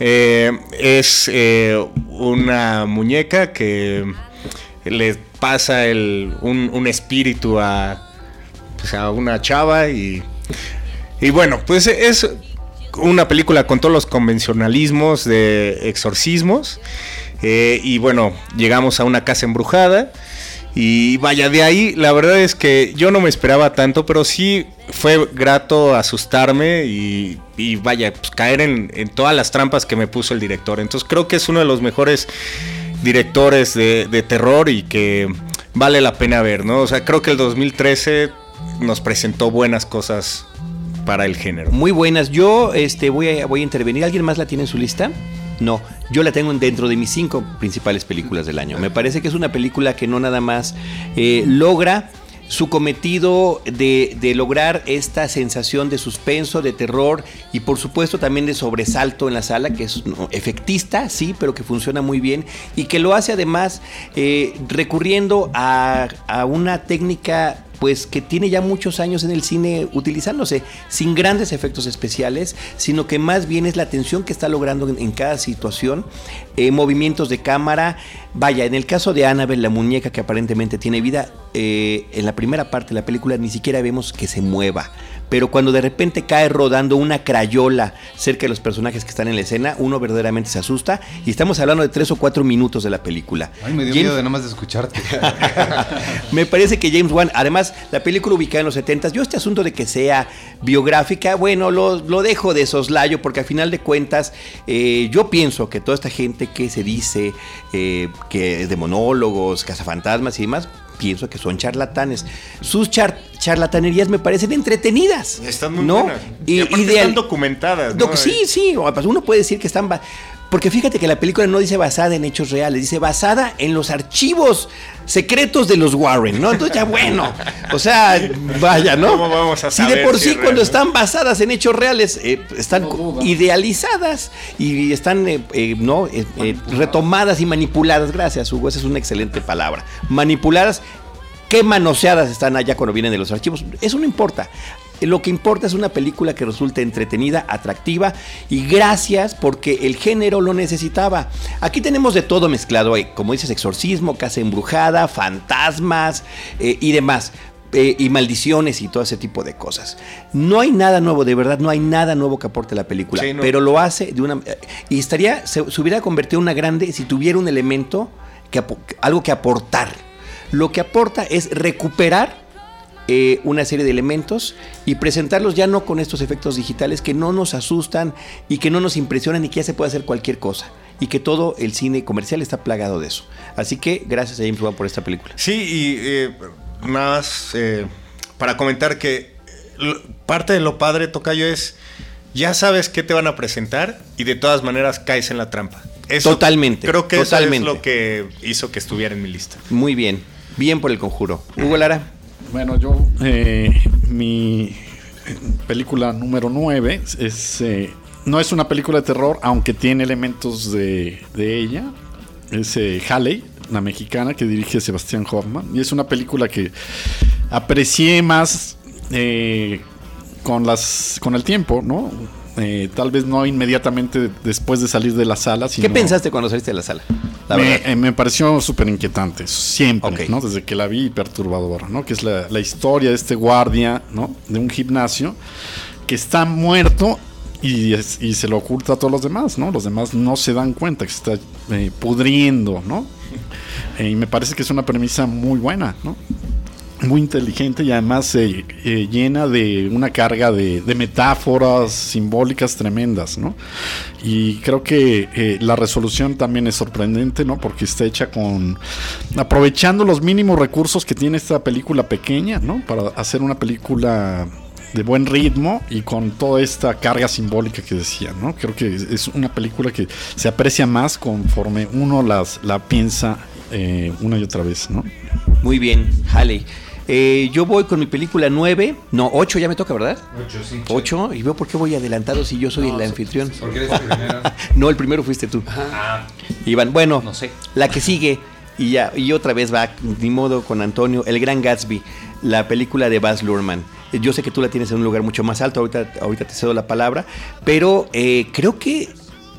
Eh, es una muñeca que le pasa el, un, un espíritu a, pues, a una chava y, y bueno, pues es una película con todos los convencionalismos de exorcismos. Eh, y bueno, llegamos a una casa embrujada. Y vaya, de ahí la verdad es que yo no me esperaba tanto, pero sí fue grato asustarme y, y vaya, pues, caer en, en todas las trampas que me puso el director. Entonces creo que es uno de los mejores directores de, de terror y que vale la pena ver, ¿no? O sea, creo que el 2013 nos presentó buenas cosas para el género. Muy buenas. Yo este, voy, a, voy a intervenir. ¿Alguien más la tiene en su lista? No, yo la tengo dentro de mis cinco principales películas del año. Me parece que es una película que no nada más eh, logra su cometido de, de lograr esta sensación de suspenso, de terror y por supuesto también de sobresalto en la sala, que es efectista, sí, pero que funciona muy bien y que lo hace además eh, recurriendo a, a una técnica pues que tiene ya muchos años en el cine utilizándose sin grandes efectos especiales, sino que más bien es la atención que está logrando en, cada situación, eh, movimientos de cámara. Vaya, en el caso de Annabelle, la muñeca que aparentemente tiene vida, eh, en la primera parte de la película ni siquiera vemos que se mueva. Pero cuando de repente cae rodando una crayola cerca de los personajes que están en la escena, uno verdaderamente se asusta. Y estamos hablando de tres o cuatro minutos de la película. Ay, me dio James- miedo de nada más de escucharte. me parece que James Wan, además, la película ubicada en los 70 yo este asunto de que sea biográfica, bueno, lo, lo dejo de soslayo porque a final de cuentas eh, yo pienso que toda esta gente que se dice eh, que es de monólogos, cazafantasmas y demás, pienso que son charlatanes. Sus char- charlatanerías me parecen entretenidas. Están muy ¿no? buenas. Y, Y, aparte ideal- están documentadas. ¿no? Sí, sí, o, pues, uno puede decir que están... Porque fíjate que la película no dice basada en hechos reales, dice basada en los archivos secretos de los Warren, ¿no? Entonces ya bueno, o sea, vaya, ¿no? ¿Cómo vamos a si de saber por si sí cuando están basadas en hechos reales, eh, están idealizadas y están, eh, eh, ¿no? Eh, eh, retomadas y manipuladas, gracias Hugo, esa es una excelente palabra, manipuladas qué manoseadas están allá cuando vienen de los archivos. Eso no importa. Lo que importa es una película que resulte entretenida, atractiva y gracias porque el género lo necesitaba. Aquí tenemos de todo mezclado, eh, como dices, exorcismo, casa embrujada, fantasmas eh, y demás. eh, y maldiciones y todo ese tipo de cosas. No hay nada nuevo, de verdad, no hay nada nuevo que aporte la película, Sí, no. pero lo hace de una... Y estaría, se, se hubiera convertido en una grande si tuviera un elemento, que, algo que aportar. Lo que aporta es recuperar eh, una serie de elementos y presentarlos ya no con estos efectos digitales que no nos asustan y que no nos impresionan y que ya se puede hacer cualquier cosa. Y que todo el cine comercial está plagado de eso. Así que gracias a James Wan por esta película. Sí, y eh, nada más eh, para comentar que lo- parte de lo padre, Tocayo, es ya sabes qué te van a presentar y de todas maneras caes en la trampa. Eso- Totalmente, Creo que totalmente. eso es lo que hizo que estuviera en mi lista. Muy bien. Bien por el conjuro. Hugo Lara. Bueno, yo, eh, mi película número 9 es, eh, no es una película de terror, aunque tiene elementos de, de ella. Es eh, Halley, la mexicana que dirige Sebastián Hoffman. Y es una película que aprecié más eh, con, las, con el tiempo, ¿no? Eh, tal vez no inmediatamente después de salir de la sala. Sino ¿Qué pensaste cuando saliste de la sala? La me, verdad. eh, me pareció súper inquietante, siempre. ¿no? Desde que la vi, perturbadora, ¿no? Que es la, la historia de este guardia, ¿no? De un gimnasio que está muerto y, es- y se lo oculta a todos los demás, ¿no? Los demás no se dan cuenta que se está eh, pudriendo, ¿no? Eh, y me parece que es una premisa muy buena, ¿no? Muy inteligente y además eh, eh, llena de una carga de, metáforas simbólicas tremendas, ¿no? Y creo que eh, la resolución también es sorprendente, ¿no? Porque está hecha con. aprovechando los mínimos recursos que tiene esta película pequeña, ¿no? Para hacer una película de buen ritmo y con toda esta carga simbólica que decía, ¿no? Creo que es- una película que se aprecia más conforme uno las, la piensa eh, una y otra vez, ¿no? Muy bien, Halley. Eh, yo voy con mi película 9, no, 8 ya me toca, ¿verdad? 8, sí. 8, y veo por qué voy adelantado si yo soy el anfitrión. Porque eres el primero. No, el primero fuiste tú. Ah, Iván, bueno, No sé. la que sigue, y ya, y otra vez va, ni modo, con Antonio, El Gran Gatsby, la película de Baz Luhrmann. Eh, Yo sé que tú la tienes en un lugar mucho más alto, ahorita, ahorita te cedo la palabra, pero eh, creo que,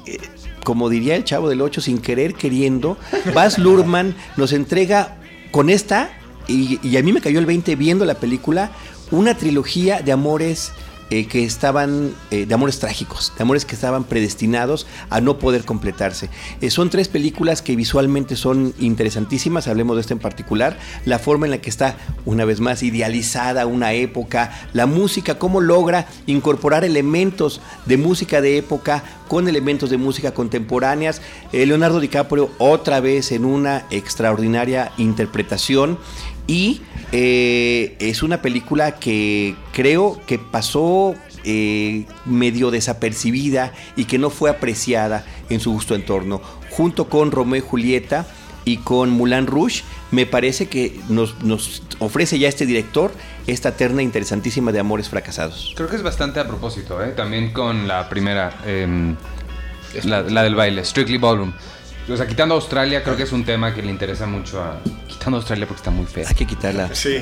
eh, como diría el chavo del 8, sin querer queriendo, Baz Luhrmann nos entrega con esta, y, a mí me cayó el 20 viendo la película, una trilogía de amores eh, que estaban, eh, de amores trágicos, de amores que estaban predestinados a no poder completarse. Eh, son tres películas que visualmente son interesantísimas, hablemos de esta en particular, la forma en la que está una vez más idealizada una época, la música, cómo logra incorporar elementos de música de época con elementos de música contemporáneas. Leonardo DiCaprio otra vez en una extraordinaria interpretación y eh, es una película que creo que pasó eh, medio desapercibida y que no fue apreciada en su justo entorno. Junto con Romeo y Julieta y con Moulin Rouge, me parece que nos, nos ofrece ya este director esta terna interesantísima de amores fracasados. Creo que es bastante a propósito, ¿eh? También con la primera, em, la, la del baile, Strictly Ballroom. O sea, quitando Australia, creo que es un tema que le interesa mucho a... Quitando Australia porque está muy fea. Hay que quitarla. Sí.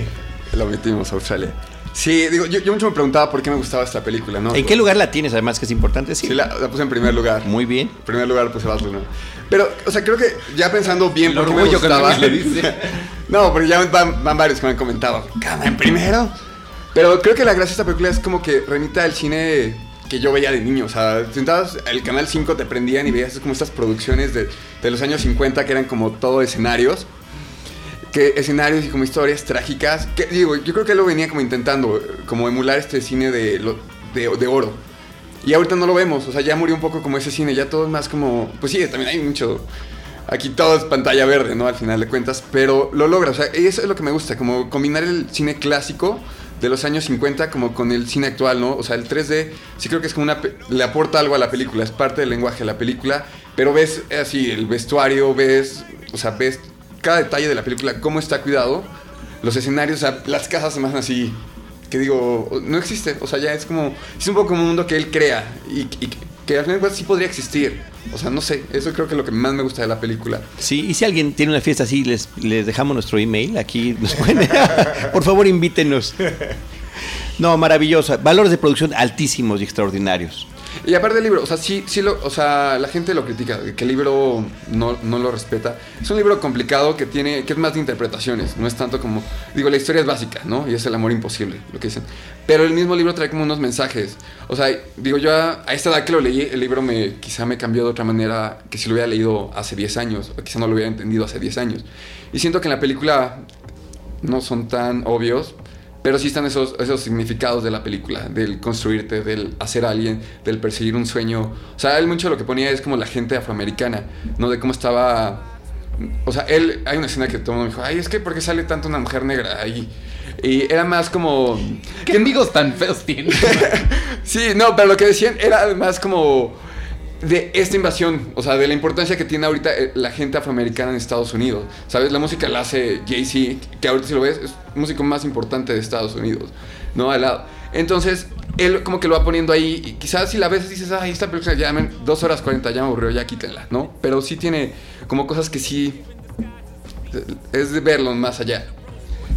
Lo metimos a Australia. Sí, digo, yo, yo mucho me preguntaba por qué me gustaba esta película, ¿no? ¿En qué lugar la tienes además que es importante? Sí. Sí, la, la puse en primer lugar. Muy bien. En primer lugar puse Baz Luhrmann. Pero, o sea, creo que ya pensando bien por qué me orgullo que gustaba... le dice. no, porque ya van, van varios que me han comentado. ¿Cama en primero? Pero creo que la gracia de esta película es como que remita al cine que yo veía de niño. O sea, sentabas, el Canal 5 te prendían y veías como estas producciones de, de los años 50 que eran como todo escenarios. Que escenarios y como historias trágicas. Que digo, yo creo que él lo venía como intentando, como emular este cine de, de, de oro. Y ahorita no lo vemos, o sea, ya murió un poco como ese cine, ya todo es más como, pues sí, también hay mucho, aquí todo es pantalla verde, ¿no? Al final de cuentas, pero lo logra, o sea, eso es lo que me gusta, como combinar el cine clásico de los años 50 como con el cine actual, ¿no? O sea, el 3D sí creo que es como una, le aporta algo a la película, es parte del lenguaje de la película, pero ves así el vestuario, ves, o sea, ves cada detalle de la película, cómo está cuidado, los escenarios, o sea, las casas se me así, que digo, no existe, o sea, ya es como, es un poco como un mundo que él crea y, y que al final sí podría existir. O sea, no sé, eso creo que es lo que más me gusta de la película. Sí, y si alguien tiene una fiesta así, les, les dejamos nuestro email. Aquí. Por favor, invítenos. No, maravillosa. Valores de producción altísimos y extraordinarios. Y aparte del libro, o sea, sí, sí lo, o sea, la gente lo critica, que el libro no, no lo respeta. Es un libro complicado que tiene, que es más de interpretaciones, no es tanto como, digo, la historia es básica, ¿no? Y es el amor imposible, lo que dicen. Pero el mismo libro trae como unos mensajes. O sea, digo, yo a, a esta edad que lo leí, el libro me, quizá me cambió de otra manera que si lo hubiera leído hace 10 años, o quizá no lo hubiera entendido hace 10 años. Y siento que en la película no son tan obvios, pero sí están esos, esos significados de la película, del construirte, del hacer a alguien, del perseguir un sueño. O sea, él mucho lo que ponía es como la gente afroamericana, ¿no? De cómo estaba... O sea, él, hay una escena que todo el mundo dijo, ay, es que ¿por qué sale tanto una mujer negra ahí? Y era más como... ¿Qué amigos tan feos? Sí, no, pero lo que decían era además como de esta invasión, o sea, de la importancia que tiene ahorita eh, la gente afroamericana en Estados Unidos. ¿Sabes? La música la hace Jay-Z, que ahorita si lo ves es músico más importante de Estados Unidos, ¿no? Al lado. Entonces, él como que lo va poniendo ahí, y quizás si la ves dices, ay, esta película ya, men, dos horas 40, ya me aburrió, ya quítenla, ¿no? Pero sí tiene como cosas que sí, eh, es de verlo más allá.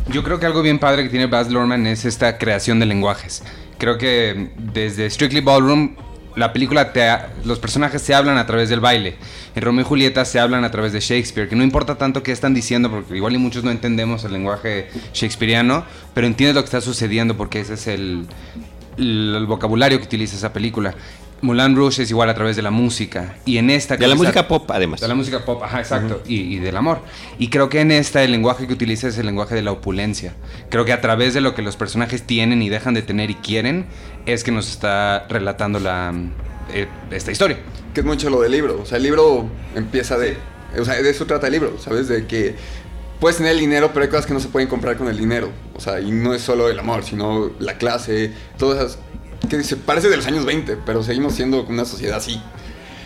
Yo creo que algo bien padre que tiene Baz Luhrmann es esta creación de lenguajes. Creo que desde Strictly Ballroom la película, te, los personajes se hablan a través del baile. En Romeo y Julieta se hablan a través de Shakespeare, que no importa tanto qué están diciendo, porque igual y muchos no entendemos el lenguaje shakespeariano, pero entiendes lo que está sucediendo porque ese es el, el vocabulario que utiliza esa película. Moulin Rouge es igual a través de la música. Y en esta... De la música pop, además. De la música pop, ajá, exacto. y, y, del amor. Y creo que en esta el lenguaje que utiliza es el lenguaje de la opulencia. Creo que a través de lo que los personajes tienen y dejan de tener y quieren, es que nos está relatando la, eh, esta historia. Que es mucho lo del libro. O sea, el libro empieza de... O sea, de eso trata el libro, ¿sabes? De que puedes tener el dinero, pero hay cosas que no se pueden comprar con el dinero. O sea, y no es solo el amor, sino la clase, todas esas que dice, parece de los años 20, pero seguimos siendo una sociedad así.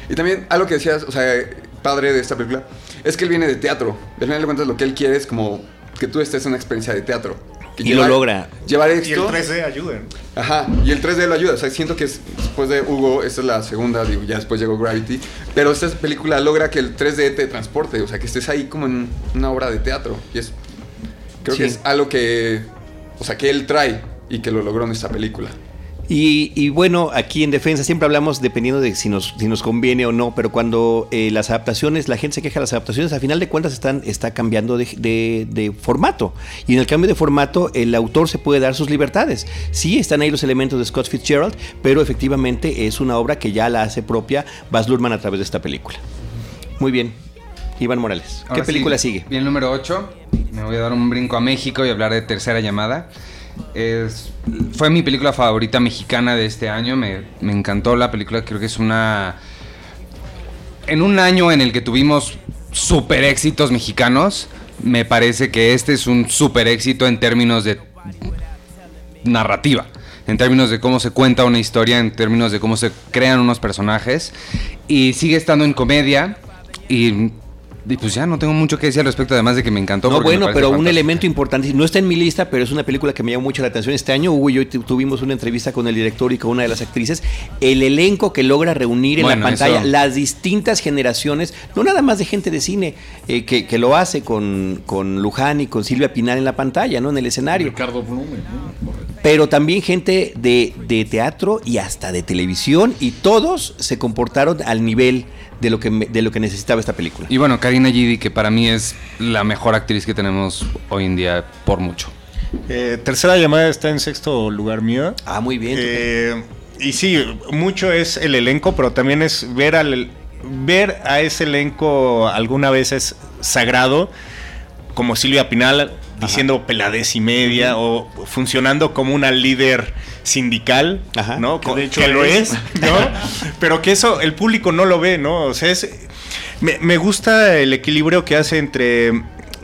Y también algo que decías, o sea, padre de esta película, es que él viene de teatro. Al final de cuentas lo que él quiere es como que tú estés en una experiencia de teatro. Que y llevar, lo logra. Llevar esto. Y el 3D ayuda. Ajá, y el 3D lo ayuda. O sea, siento que es, después de Hugo, esta es la segunda, digo, ya después llegó Gravity. Pero esta película logra que el 3D te transporte, o sea, que estés ahí como en una obra de teatro. Y es. Creo sí. que es algo que. O sea, que él trae y que lo logró en esta película. Y, y, bueno, aquí en defensa siempre hablamos dependiendo de si nos, si nos conviene o no, pero cuando eh, las adaptaciones, la gente se queja de las adaptaciones, a final de cuentas están, está cambiando de, de, de, formato. Y en el cambio de formato, el autor se puede dar sus libertades. Sí, están ahí los elementos de Scott Fitzgerald, pero efectivamente es una obra que ya la hace propia Baz Luhrmann a través de esta película. Muy bien. Iván Morales, ¿qué película sí, sigue? Bien, número 8. Me voy a dar un brinco a México y hablar de tercera llamada. Fue mi película favorita mexicana de este año. Me, me, encantó la película. Creo que es una. En un año en el que tuvimos super éxitos mexicanos, me parece que este es un super éxito en términos de narrativa. En términos de cómo se cuenta una historia, en términos de cómo se crean unos personajes. Y sigue estando en comedia. Y y pues ya no tengo mucho que decir al respecto, además de que me encantó. No, bueno, pero un elemento importante, no está en mi lista, pero es una película que me llamó mucho la atención este año. Hugo y yo tuvimos una entrevista con el director y con una de las actrices. El elenco que logra reunir en Bueno, la pantalla eso- las distintas generaciones, no nada más de gente de cine, eh, que, que lo hace con, con Luján y con Silvia Pinal en la pantalla, ¿no? En el escenario. Ricardo Blume, ¿no? Correcto. pero también gente de, de teatro y hasta de televisión y todos se comportaron al nivel de lo que, me- de lo que necesitaba esta película. Y bueno, Karina Gidi, que para mí es la mejor actriz que tenemos hoy en día por mucho. Eh, tercera llamada está en sexto lugar mío. Ah, muy bien. Eh, y sí, mucho es el elenco, pero también es ver al ver a ese elenco alguna vez es sagrado, como Silvia Pinal diciendo peladez y media o funcionando como una líder sindical, Ajá. ¿no? Que de hecho que lo es. es, ¿no? Pero que eso el público no lo ve, ¿no? O sea, es me, me gusta el equilibrio que hace entre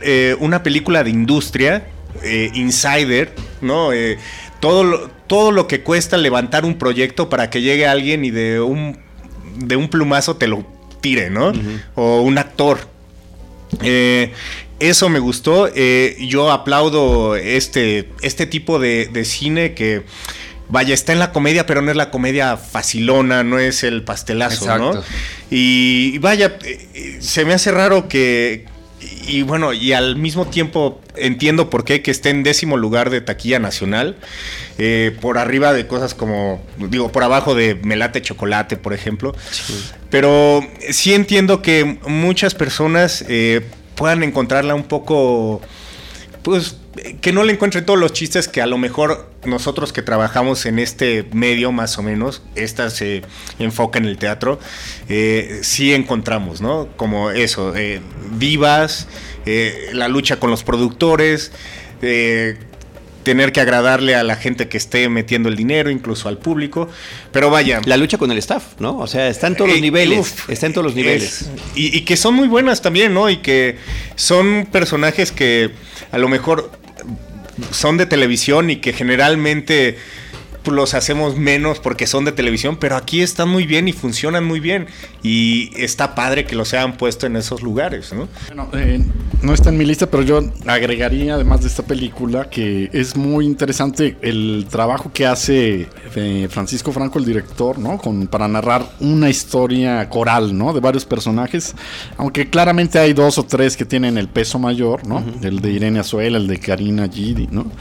eh, una película de industria, eh, Insider, ¿no? Eh, todo, lo, todo lo que cuesta levantar un proyecto para que llegue alguien y de un, de un plumazo te lo tire, ¿no? O un actor. Eh, eso me gustó. eh, yo aplaudo este, este tipo de, de cine que, vaya, está en la comedia, pero no es la comedia facilona, no es el pastelazo, ¿no? Y, y vaya, eh, eh, se me hace raro que. Y bueno, y al mismo tiempo entiendo por qué que esté en décimo lugar de taquilla nacional, eh, por arriba de cosas como, digo, por abajo de Melate Chocolate, por ejemplo. Pero sí entiendo que muchas personas eh, puedan encontrarla un poco, pues, que no le encuentren todos los chistes que a lo mejor nosotros que trabajamos en este medio más o menos, esta se enfoca en el teatro, eh, sí encontramos, ¿no? Como eso, eh, divas, eh, la lucha con los productores, eh, tener que agradarle a la gente que esté metiendo el dinero, incluso al público, pero vaya. La lucha con el staff, ¿no? O sea, está en todos los Eh, niveles. uf, está en todos los niveles. es- y, y que son muy buenas también, ¿no? Y que son personajes que a lo mejor son de televisión y que generalmente los hacemos menos porque son de televisión, pero aquí están muy bien y funcionan muy bien. Y está padre que los hayan puesto en esos lugares, ¿no? Bueno, eh, no está en mi lista, pero yo agregaría, además de esta película, que es muy interesante el trabajo que hace eh, Francisco Franco, el director, ¿no? Con, para narrar una historia coral, ¿no? De varios personajes, aunque claramente hay dos o tres que tienen el peso mayor, ¿no? El de Irene Azuela, el de Karina Gidi, ¿no?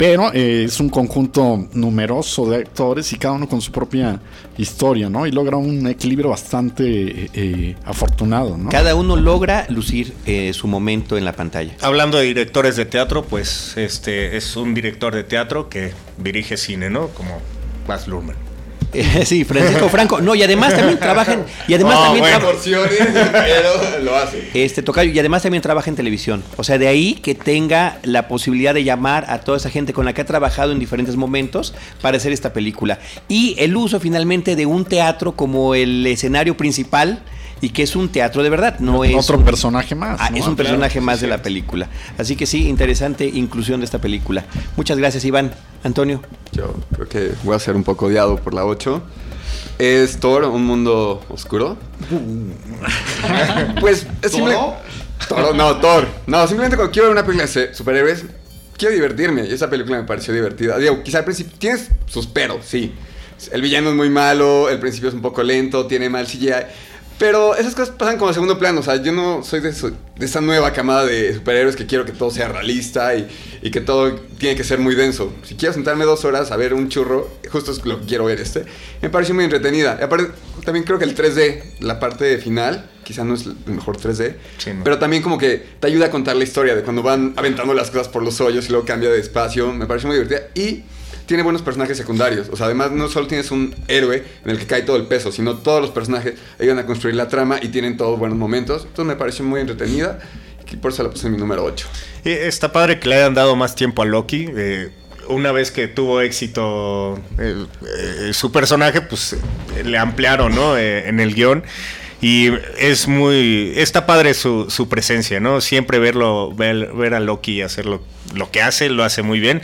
Pero eh, es un conjunto numeroso de actores y cada uno con su propia historia, ¿no? Y logra un equilibrio bastante eh, eh, afortunado, ¿no? Cada uno logra lucir eh, su momento en la pantalla. Hablando de directores de teatro, pues este es un director de teatro que dirige cine, ¿no? Como Baz Luhrmann. Eh, sí, Francisco Franco. No, y además también trabaja en, y además Oh, también bueno. traba- pero lo hace. este tocayo y además también trabaja en televisión. O sea, de ahí que tenga la posibilidad de llamar a toda esa gente con la que ha trabajado en diferentes momentos para hacer esta película. Y el uso finalmente de un teatro como el escenario principal y que es un teatro de verdad, no es Otro un- personaje más. Ah, ¿no? es un personaje más de la película. Así que sí, interesante inclusión de esta película. Muchas gracias, Iván. Antonio. Yo creo que voy a ser un poco odiado por la 8. Es Thor, un mundo oscuro. pues es simple. Thor, no, Thor. No, simplemente cuando quiero ver una película de superhéroes, quiero divertirme. Y esa película me pareció divertida. Digo, quizá al principio tienes sus peros, sí. El villano es muy malo, el principio es un poco lento, tiene mal CGI. Pero esas cosas pasan como a segundo plano. O sea, yo no soy de, esa nueva camada de superhéroes que quiero que todo sea realista y, y que todo tiene que ser muy denso. Si quiero sentarme dos horas a ver un churro, justo es lo que quiero ver este. Me pareció muy entretenida. Y aparte, también creo que el 3D, la parte final, quizá no es el mejor 3D. Sí, no. Pero también como que te ayuda a contar la historia de cuando van aventando las cosas por los hoyos y luego cambia de espacio. Me pareció muy divertida. Y tiene buenos personajes secundarios. O sea, además no solo tienes un héroe en el que cae todo el peso, sino todos los personajes ayudan a construir la trama y tienen todos buenos momentos. Entonces me pareció muy entretenida y por eso la puse en mi número 8. Y está padre que le hayan dado más tiempo a Loki. eh, una vez que tuvo éxito eh, eh, su personaje, pues eh, le ampliaron, ¿no? Eh, en el guion. Y es muy. Está padre su, su presencia, ¿no? Siempre verlo, ver, ver a Loki hacer lo, lo que hace, lo hace muy bien.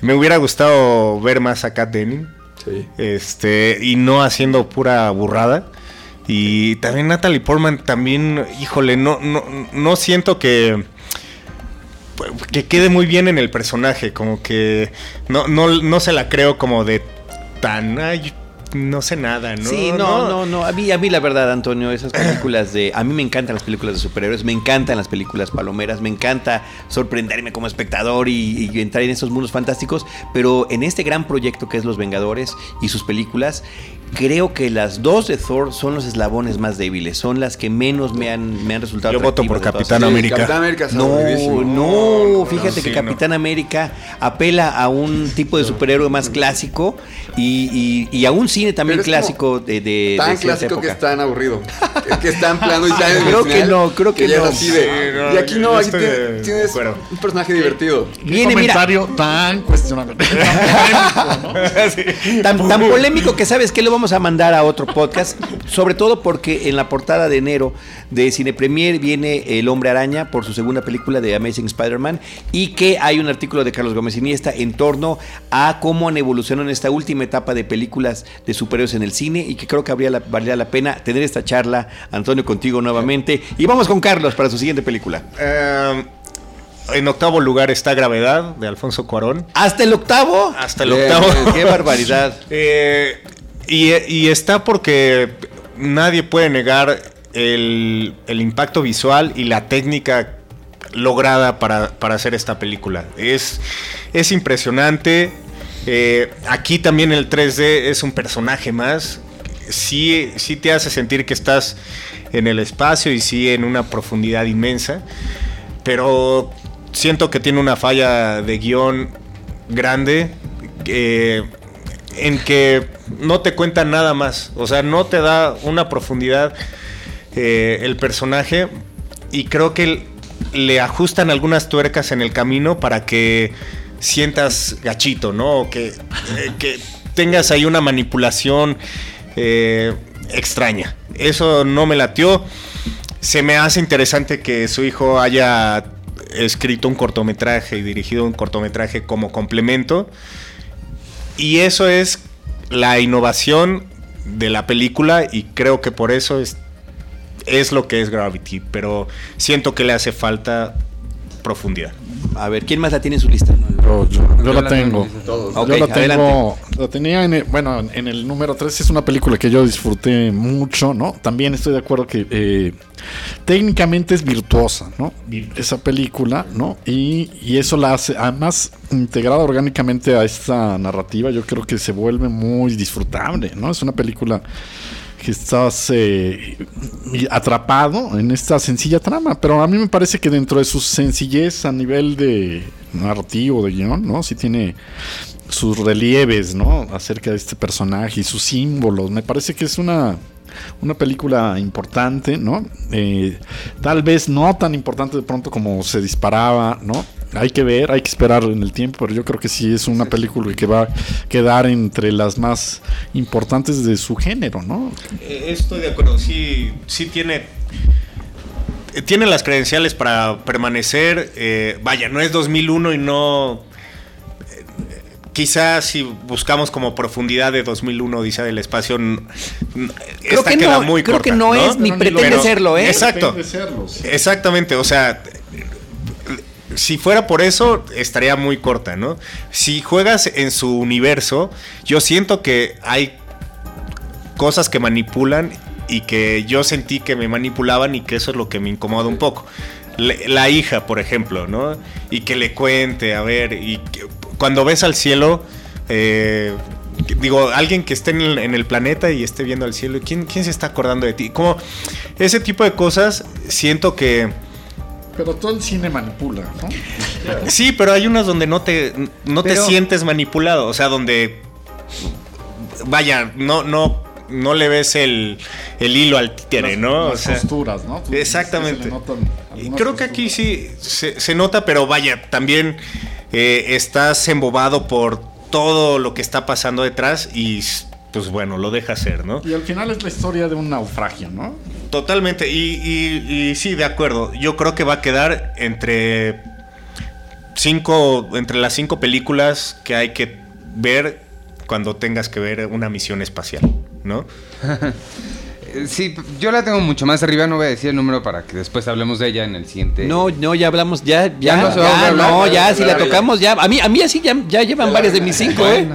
Me hubiera gustado ver más a Kat Denning. Sí. Este, y no haciendo pura burrada. Y también Natalie Portman, también, híjole, no, no, no siento que que quede muy bien en el personaje, como que no, no, no se la creo como de tan, ay, no sé nada, ¿no? sí, no, no, no. A mí, a mí la verdad, Antonio, esas películas de... A mí me encantan las películas de superhéroes, me encantan las películas palomeras, me encanta sorprenderme como espectador y, y entrar en esos mundos fantásticos, pero en este gran proyecto que es Los Vengadores y sus películas, creo que las dos de Thor son los eslabones más débiles, son las que menos me han, me han resultado Yo voto por. Capitán Sí, América. Capitán América No, aburridísimo. no, fíjate sí, que no. Capitán América apela a un tipo de superhéroe más clásico y, y- y a un cine también clásico de, Tan clásico que es tan aburrido. Es que es tan plano y tan Creo que no, creo que no. así de- no, y aquí no, aquí tienes, un personaje divertido. Viene, mira, comentario tan cuestionable. tan polémico, ¿no? tan, tan polémico que sabes que lo vamos a mandar a otro podcast, sobre todo porque en la portada de enero de Cine Premier viene El Hombre Araña por su segunda película de Amazing Spider-Man y que hay un artículo de Carlos Gómez Iniesta en torno a cómo han evolucionado en esta última etapa de películas de superhéroes en el cine y que creo que habría la, valía la pena tener esta charla, Antonio, contigo nuevamente. Y vamos con Carlos para su siguiente película. Eh, en octavo lugar está Gravedad, de Alfonso Cuarón. Hasta el octavo. Hasta el octavo. bien. Qué barbaridad. Eh, y, está porque nadie puede negar el, el impacto visual y la técnica lograda para, para hacer esta película. Es, es impresionante. Eh, aquí también el 3D es un personaje más. Sí, sí te hace sentir que estás en el espacio y sí en una profundidad inmensa. Pero siento que tiene una falla de guion grande. eh, en que no te cuenta nada más. O sea, no te da una profundidad eh, el personaje. Y creo que le ajustan algunas tuercas en el camino para que sientas gachito, ¿no? O que, eh, que tengas ahí una manipulación eh, extraña. Eso no me latió. Se me hace interesante que su hijo haya escrito un cortometraje y dirigido un cortometraje como complemento. Y eso es la innovación de la película y creo que por eso es, es lo que es Gravity, pero siento que le hace falta profundidad. A ver, ¿quién más la tiene en su lista? Yo, yo- yo Yo la la tengo. Todos. Yo la tengo. La tenía en el, bueno, en el número 3. Es una película que yo disfruté mucho, ¿no? También estoy de acuerdo que eh, técnicamente es virtuosa, ¿no? Esa película, ¿no? Y, y eso la hace, además, integrada orgánicamente a esta narrativa, yo creo que se vuelve muy disfrutable, ¿no? Es una película que estás eh, atrapado en esta sencilla trama, pero a mí me parece que dentro de su sencillez a nivel de narrativo, de guion, ¿no? Sí tiene sus relieves, ¿no? Acerca de este personaje y sus símbolos. Me parece que es una, una película importante, ¿no? Eh, tal vez no tan importante de pronto como se disparaba, ¿no? Hay que ver, hay que esperar en el tiempo, pero yo creo que sí es una película que va a quedar entre las más importantes de su género, ¿no? Eh, Estoy de acuerdo, sí, sí tiene. eh, Tiene las credenciales para permanecer. eh, vaya, no es 2001 y no. eh, Quizás si buscamos como profundidad de 2001 Odisea del Espacio, Creo esta que queda no- muy creo corta, que no es ni pretende Pero- serlo, ¿eh? Exacto. Pretende serlo, sí. Exactamente, o sea, si fuera por eso, estaría muy corta, ¿no? Si juegas en su universo, yo siento que hay cosas que manipulan y que yo sentí que me manipulaban y que eso es lo que me incomoda un poco. La hija, por ejemplo, ¿no? Y que le cuente, a ver, y cuando ves al cielo, eh, digo, alguien que esté en el, planeta y esté viendo al cielo, ¿quién, ¿quién se está acordando de ti? Como ese tipo de cosas, siento que... Pero todo el cine manipula, ¿no? Sí, pero hay unas donde no te, no te sientes manipulado, o sea, donde vaya, no, no, no le ves el, el hilo al títere, ¿no? O Las sea, costuras, ¿no? Tú- exactamente. creo que aquí sí se, se nota, pero vaya, también eh, estás embobado por todo lo que está pasando detrás y pues bueno, lo deja hacer, ¿no? Y al final es la historia de un naufragio, ¿no? Totalmente, y, y- y sí, de acuerdo. Yo creo que va a quedar entre cinco, entre las cinco películas que hay que ver cuando tengas que ver una misión espacial, ¿no? Sí, yo la tengo mucho más arriba, no voy a decir el número para que después hablemos de ella en el siguiente. No, no, ya hablamos, ya, ya, Ya no ya, hablar, no, ya, si la tocamos, ya, a mí, a mí así ya, ya llevan varias de mis cinco, ¿eh?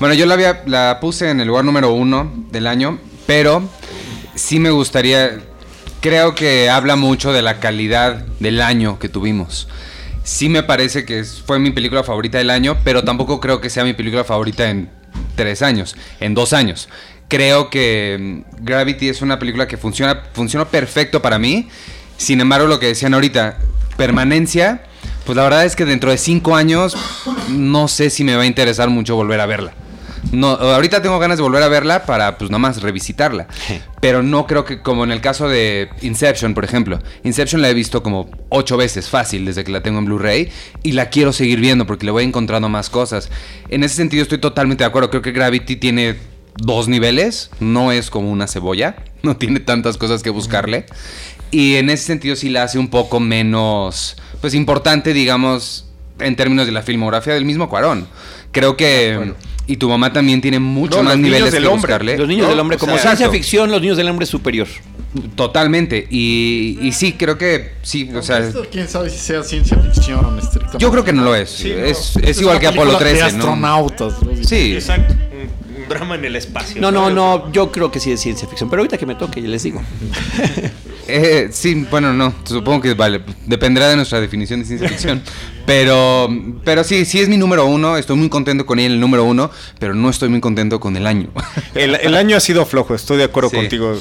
Bueno, yo la, había, la puse en el lugar número uno del año, pero sí me gustaría, creo que habla mucho de la calidad del año que tuvimos. Sí me parece que fue mi película favorita del año, pero tampoco creo que sea mi película favorita en tres años, en dos años. Creo que mm, Gravity es una película que funciona, funcionó perfecto para mí. Sin embargo, lo que decían ahorita, permanencia, pues la verdad es que dentro de cinco años no sé si me va a interesar mucho volver a verla. No, ahorita tengo ganas de volver a verla para pues nada más revisitarla. Pero no creo que como en el caso de Inception, por ejemplo. Inception la he visto como ocho veces fácil desde que la tengo en Blu-ray y la quiero seguir viendo porque le voy encontrando más cosas. En ese sentido estoy totalmente de acuerdo. Creo que Gravity tiene dos niveles, no es como una cebolla, no tiene tantas cosas que buscarle. Y en ese sentido sí la hace un poco menos, pues importante, digamos, en términos de la filmografía del mismo Cuarón. Creo que... Y tu mamá también tiene mucho No, más niveles del que hombre. buscarle. Los niños ¿no? del hombre, O como sea, ciencia exacto. ficción, los niños del hombre es superior. Totalmente. Y, y sí, creo que sí, o sea, Esto, quién sabe si sea ciencia ficción estrictamente. yo creo que no lo es. Sí, no. es, igual que Apolo película de 13, ¿no? astronautas. ¿no? Sí. Exacto. Un, un drama en el espacio. No, no, ¿sabes? no, yo creo que sí es ciencia ficción, pero ahorita que me toque, ya les digo. Eh, sí, bueno, no, supongo que vale, dependerá de nuestra definición de ciencia ficción. Pero, pero sí, sí es mi número uno, estoy muy contento con él, el número uno, pero no estoy muy contento con el año. El, el año ha sido flojo, estoy de acuerdo Sí. contigo.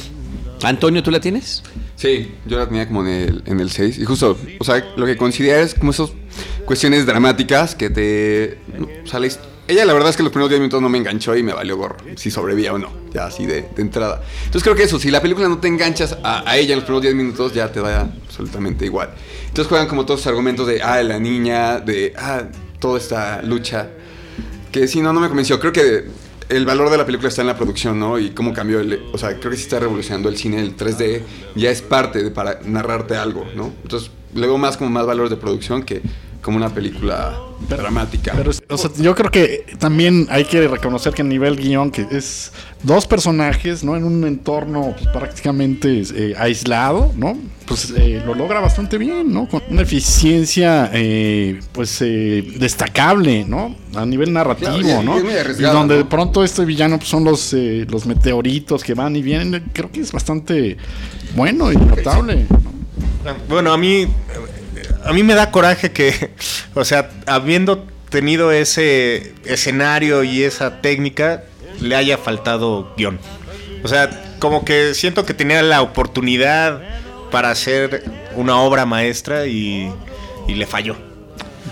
Antonio, ¿tú la tienes? Sí, yo la tenía como en el, en el 6. Y justo, o sea, lo que considera es como esas cuestiones dramáticas que te... O sea, la his- ella la verdad es que los primeros 10 minutos no me enganchó y me valió gorro, si sobrevivía o no, ya así de, entrada. Entonces creo que eso, si la película no te enganchas a, ella en los primeros 10 minutos, ya te da absolutamente igual. Entonces juegan como todos esos argumentos de, ah, la niña, de, ah, toda esta lucha. Que sí, no, no me convenció. Creo que el valor de la película está en la producción, ¿no? Y cómo cambió el... O sea, creo que sí está revolucionando el cine, el 3D. Ya es parte de para narrarte algo, ¿no? Entonces, le veo más como más valores de producción que como una película dramática. Pero o sea, yo creo que también hay que reconocer que a nivel guion, que es dos personajes, ¿no? En un entorno pues, prácticamente eh, aislado, ¿no? Pues eh, lo logra bastante bien, ¿no? Con una eficiencia, eh, pues, eh, destacable, ¿no? A nivel narrativo, Claro, y- ¿no? y donde ¿no? de pronto este villano pues, son los, eh, los meteoritos que van y vienen, creo que es bastante bueno y notable. ¿no? Bueno, a mí, a mí me da coraje que, o sea, habiendo tenido ese escenario y esa técnica, le haya faltado guion. O sea, como que siento que tenía la oportunidad para hacer una obra maestra y, y le falló.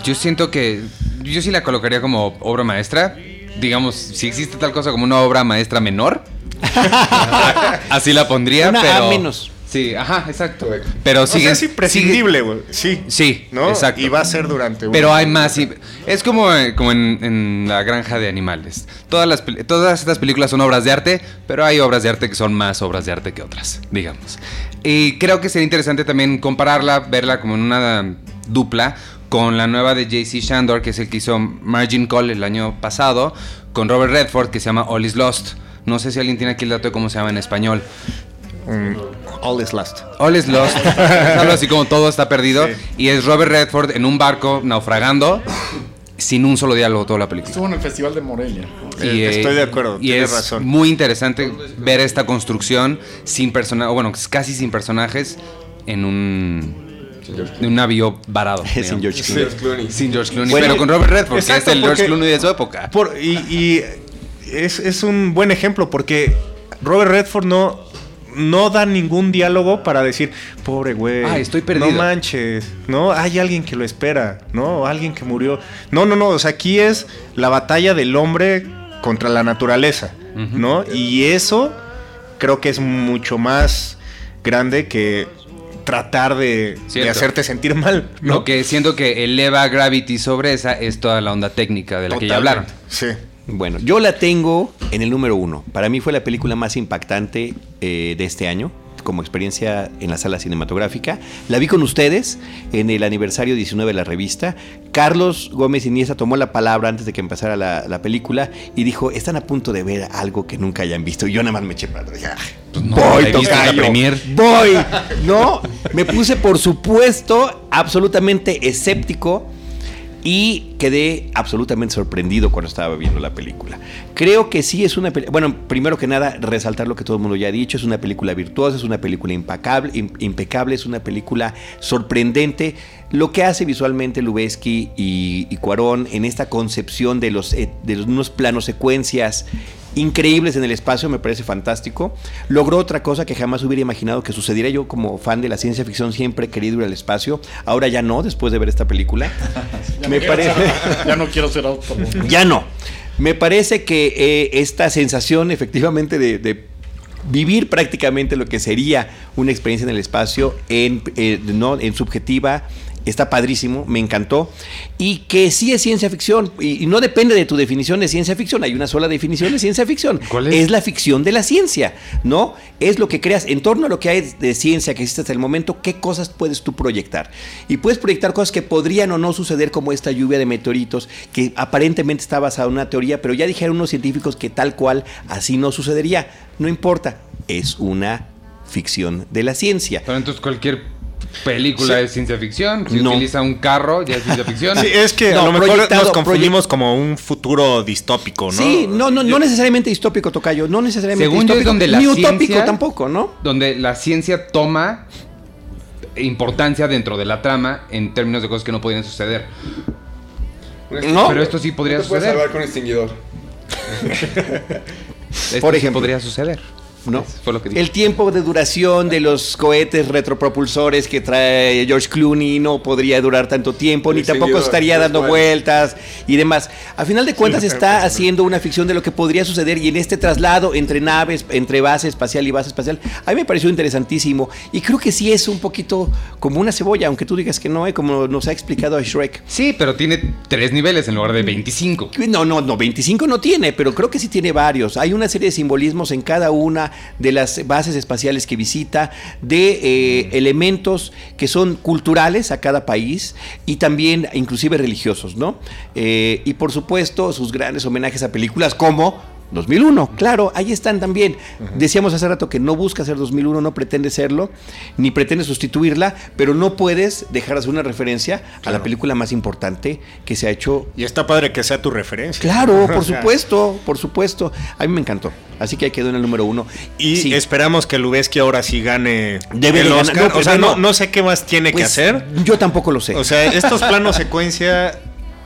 Yo siento que. Yo sí la colocaría como obra maestra. Digamos, si existe tal cosa como una obra maestra menor. así la pondría, Una A pero. menos. Sí, ajá, exacto. Pero O sigue. sea, es imprescindible, güey. Sí. Sí, ¿no? exacto. Y va a ser durante Pero hay más. y- es como, eh, como en, en la granja de animales. Todas, las, todas estas películas son obras de arte, pero hay obras de arte que son más obras de arte que otras, digamos. Y creo que sería interesante también compararla, verla como en una dupla con la nueva de JC Shandor, que es el que hizo Margin Call el año pasado, con Robert Redford, que se llama All is Lost. No sé si alguien tiene aquí el dato de cómo se llama en español. Mm, all is lost. All is lost. Algo así como todo está perdido. Sí. Y es Robert Redford en un barco naufragando sin un solo diálogo toda la película. Estuvo en el Festival de Morelia. Eh, estoy de acuerdo, Y tienes es razón. muy interesante ver esta construcción sin personajes, bueno, casi sin personajes en un en un navío varado. Sin. George Clooney. George Clooney. Sin George Clooney, Bueno, pero con Robert Redford, exacto, que es el George Clooney de su época. Por- y y es, es un buen ejemplo porque Robert Redford no, no da ningún diálogo para decir, pobre güey. Ay, estoy perdido". No manches, ¿no? Hay alguien que lo espera, ¿no? Alguien que murió. No, no, no. O sea, aquí es la batalla del hombre contra la naturaleza, ¿no? Y eso creo que es mucho más grande que tratar de, hacerte sentir mal, ¿no? Lo que siento que eleva Gravity sobre esa es toda la onda técnica de la que ya hablaron. Sí. Bueno, yo la tengo en el número uno. Para mí fue la película más impactante eh, de este año como experiencia en la sala cinematográfica. La vi con ustedes en el aniversario 19 de la revista. Carlos Gómez Iniesta tomó la palabra antes de que empezara la, la película y dijo, están a punto de ver algo que nunca hayan visto. Y yo nada más me eché para atrás. Dije, "Ah, Pues no, voy, tocayo, premier". voy. No, me puse por supuesto absolutamente escéptico y quedé absolutamente sorprendido cuando estaba viendo la película. Creo que sí es una película, bueno, primero que nada, resaltar lo que todo el mundo ya ha dicho, es una película virtuosa, es una película impecable, im- impecable es una película sorprendente. Lo que hace visualmente Lubeski y, y Cuarón en esta concepción de, los, eh, de unos planos secuencias increíbles en el espacio, me parece fantástico. Logró otra cosa que jamás hubiera imaginado que sucediera. Yo como fan de la ciencia ficción siempre he querido ir al espacio, ahora ya no, después de ver esta película. me parece... Ya no quiero ser autor. Ya no. Me parece que eh, esta sensación efectivamente de, de vivir prácticamente lo que sería una experiencia en el espacio en, eh, no, en subjetiva está padrísimo, me encantó. Y que sí es ciencia ficción, y, y no depende de tu definición de ciencia ficción, hay una sola definición de ciencia ficción. ¿Cuál es? la ficción de la ciencia, ¿no? Es lo que creas en torno a lo que hay de ciencia que existe hasta el momento, qué cosas puedes tú proyectar. Y puedes proyectar cosas que podrían o no suceder, como esta lluvia de meteoritos, que aparentemente está basada en una teoría, pero ya dijeron unos científicos que tal cual así no sucedería. No importa, es una ficción de la ciencia. Pero entonces cualquier película Sí. es ciencia ficción. Si No. utiliza un carro, ya es ciencia ficción. Sí, es que No, a lo mejor nos confundimos como un futuro distópico, ¿no? Sí, no, no, no necesariamente distópico, Tocayo, no necesariamente Según yo es distópico, donde la ni utópico ciencia- tampoco, ¿no? donde la ciencia toma importancia dentro de la trama en términos de cosas que no podrían suceder. No. Pero esto sí podría No te puedes suceder. salvar con extinguidor. Esto Por sí ejemplo. podría suceder. ¿No? Eso fue lo que dije. El tiempo de duración de los cohetes retropropulsores que trae George Clooney no podría durar tanto tiempo, ni tampoco estaría dando vueltas y demás. A final de cuentas Sí, está haciendo una ficción de lo que podría suceder y en este traslado entre naves, entre base espacial y base espacial, a mí me pareció interesantísimo y creo que sí es un poquito como una cebolla, aunque tú digas que no, ¿eh? como nos ha explicado a Shrek. Sí, pero tiene tres niveles en lugar de 25. No, no, no, 25 no tiene, pero creo que sí tiene varios. Hay una serie de simbolismos en cada una de las bases espaciales que visita, de eh, elementos que son culturales a cada país y también inclusive religiosos, ¿no? Eh, y por supuesto sus grandes homenajes a películas como 2001, claro, ahí están también. Decíamos hace rato que no busca ser 2001, no pretende serlo, ni pretende sustituirla, pero no puedes dejar de hacer una referencia a la película más importante que se ha hecho. Y está padre que sea tu referencia. Claro, por supuesto, por supuesto. A mí me encantó. Así que ahí quedó en el número uno. Y Sí. esperamos que Lubeski ahora sí gane Debe el. Oscar. No, o sea, pero no, no. no sé qué más tiene que Pues, hacer. Yo tampoco lo sé. O sea, estos planos secuencia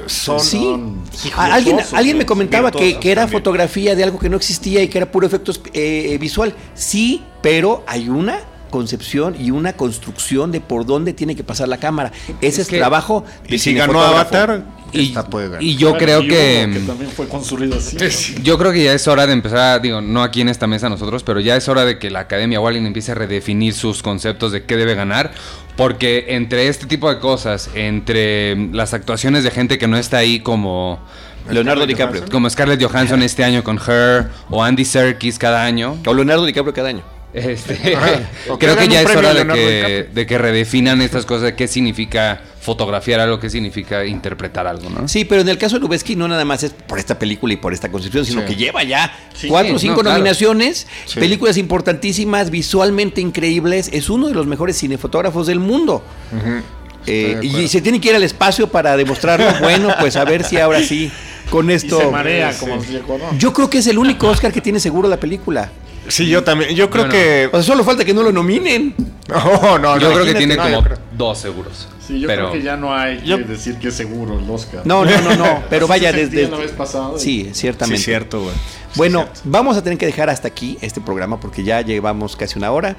son... Sí. Son Alguien, alguien me comentaba que, que era también. fotografía de algo que no existía y que era puro efecto eh, visual. Sí, pero hay una concepción y una construcción de por dónde tiene que pasar la cámara. Ese es, que- trabajo de Y si ganó. Avatar, Y, esta puede ganar. y yo creo y que... también fue construido así. ¿no? Yo creo que ya es hora de empezar, digo, no aquí en esta mesa nosotros, pero ya es hora de que la Academia o alguien empiece a redefinir sus conceptos de qué debe ganar, porque entre este tipo de cosas, entre las actuaciones de gente que no está ahí como Leonardo DiCaprio. como Scarlett Johansson este año con Her o Andy Serkis cada año, O Leonardo DiCaprio cada año. Este, creo que ya es hora de que, DiCaprio. de que redefinan estas cosas de qué significa fotografiar algo, qué significa interpretar algo, ¿no? Sí, pero en el caso de Lubeski no nada más es por esta película y por esta concepción, sino Sí. que lleva ya Sí, cuatro o sí, cinco no, claro. nominaciones, Sí. películas importantísimas, visualmente increíbles. Es uno de los mejores cinefotógrafos del mundo. Eh, de y se tiene que ir al espacio para demostrarlo. bueno, pues a ver si ahora sí, con Y esto. se marea, como. Yo creo que es el único Oscar que tiene seguro la película. Sí, yo también. Yo creo Bueno. que... O sea, solo falta que no lo nominen. No, no, Yo no, creo que tiene no, como dos seguros. Sí, yo pero creo que ya no hay Yo- que decir que es seguro el Oscar. No, no, no, no. Pero vaya, se desde. sentía la vez pasada. Sí, Sí, ciertamente. es cierto, güey. Bueno, vamos a tener que dejar hasta aquí este programa porque ya llevamos casi una hora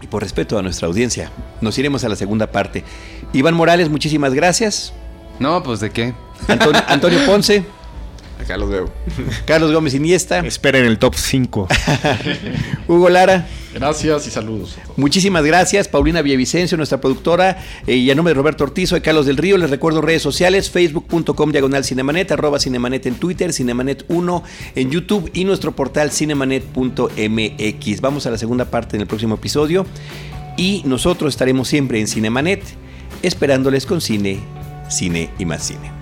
y por respeto a nuestra audiencia nos iremos a la segunda parte. Iván Morales, muchísimas gracias. no, pues de qué. Antonio, Antonio Ponce, Acá los veo. Carlos Gómez Iniesta, Esperen el top 5. Hugo Lara, Gracias y saludos. muchísimas gracias. Paulina Villavicencio, nuestra productora, eh, y a nombre de Roberto Ortizo y Carlos del Río, les recuerdo redes sociales, facebook.com diagonal cinemanet, arroba cinemanet en Twitter, cinemanet1 en YouTube y nuestro portal cinemanet.mx. Vamos a la segunda parte en el próximo episodio y nosotros estaremos siempre en Cinemanet esperándoles con cine, cine y más cine.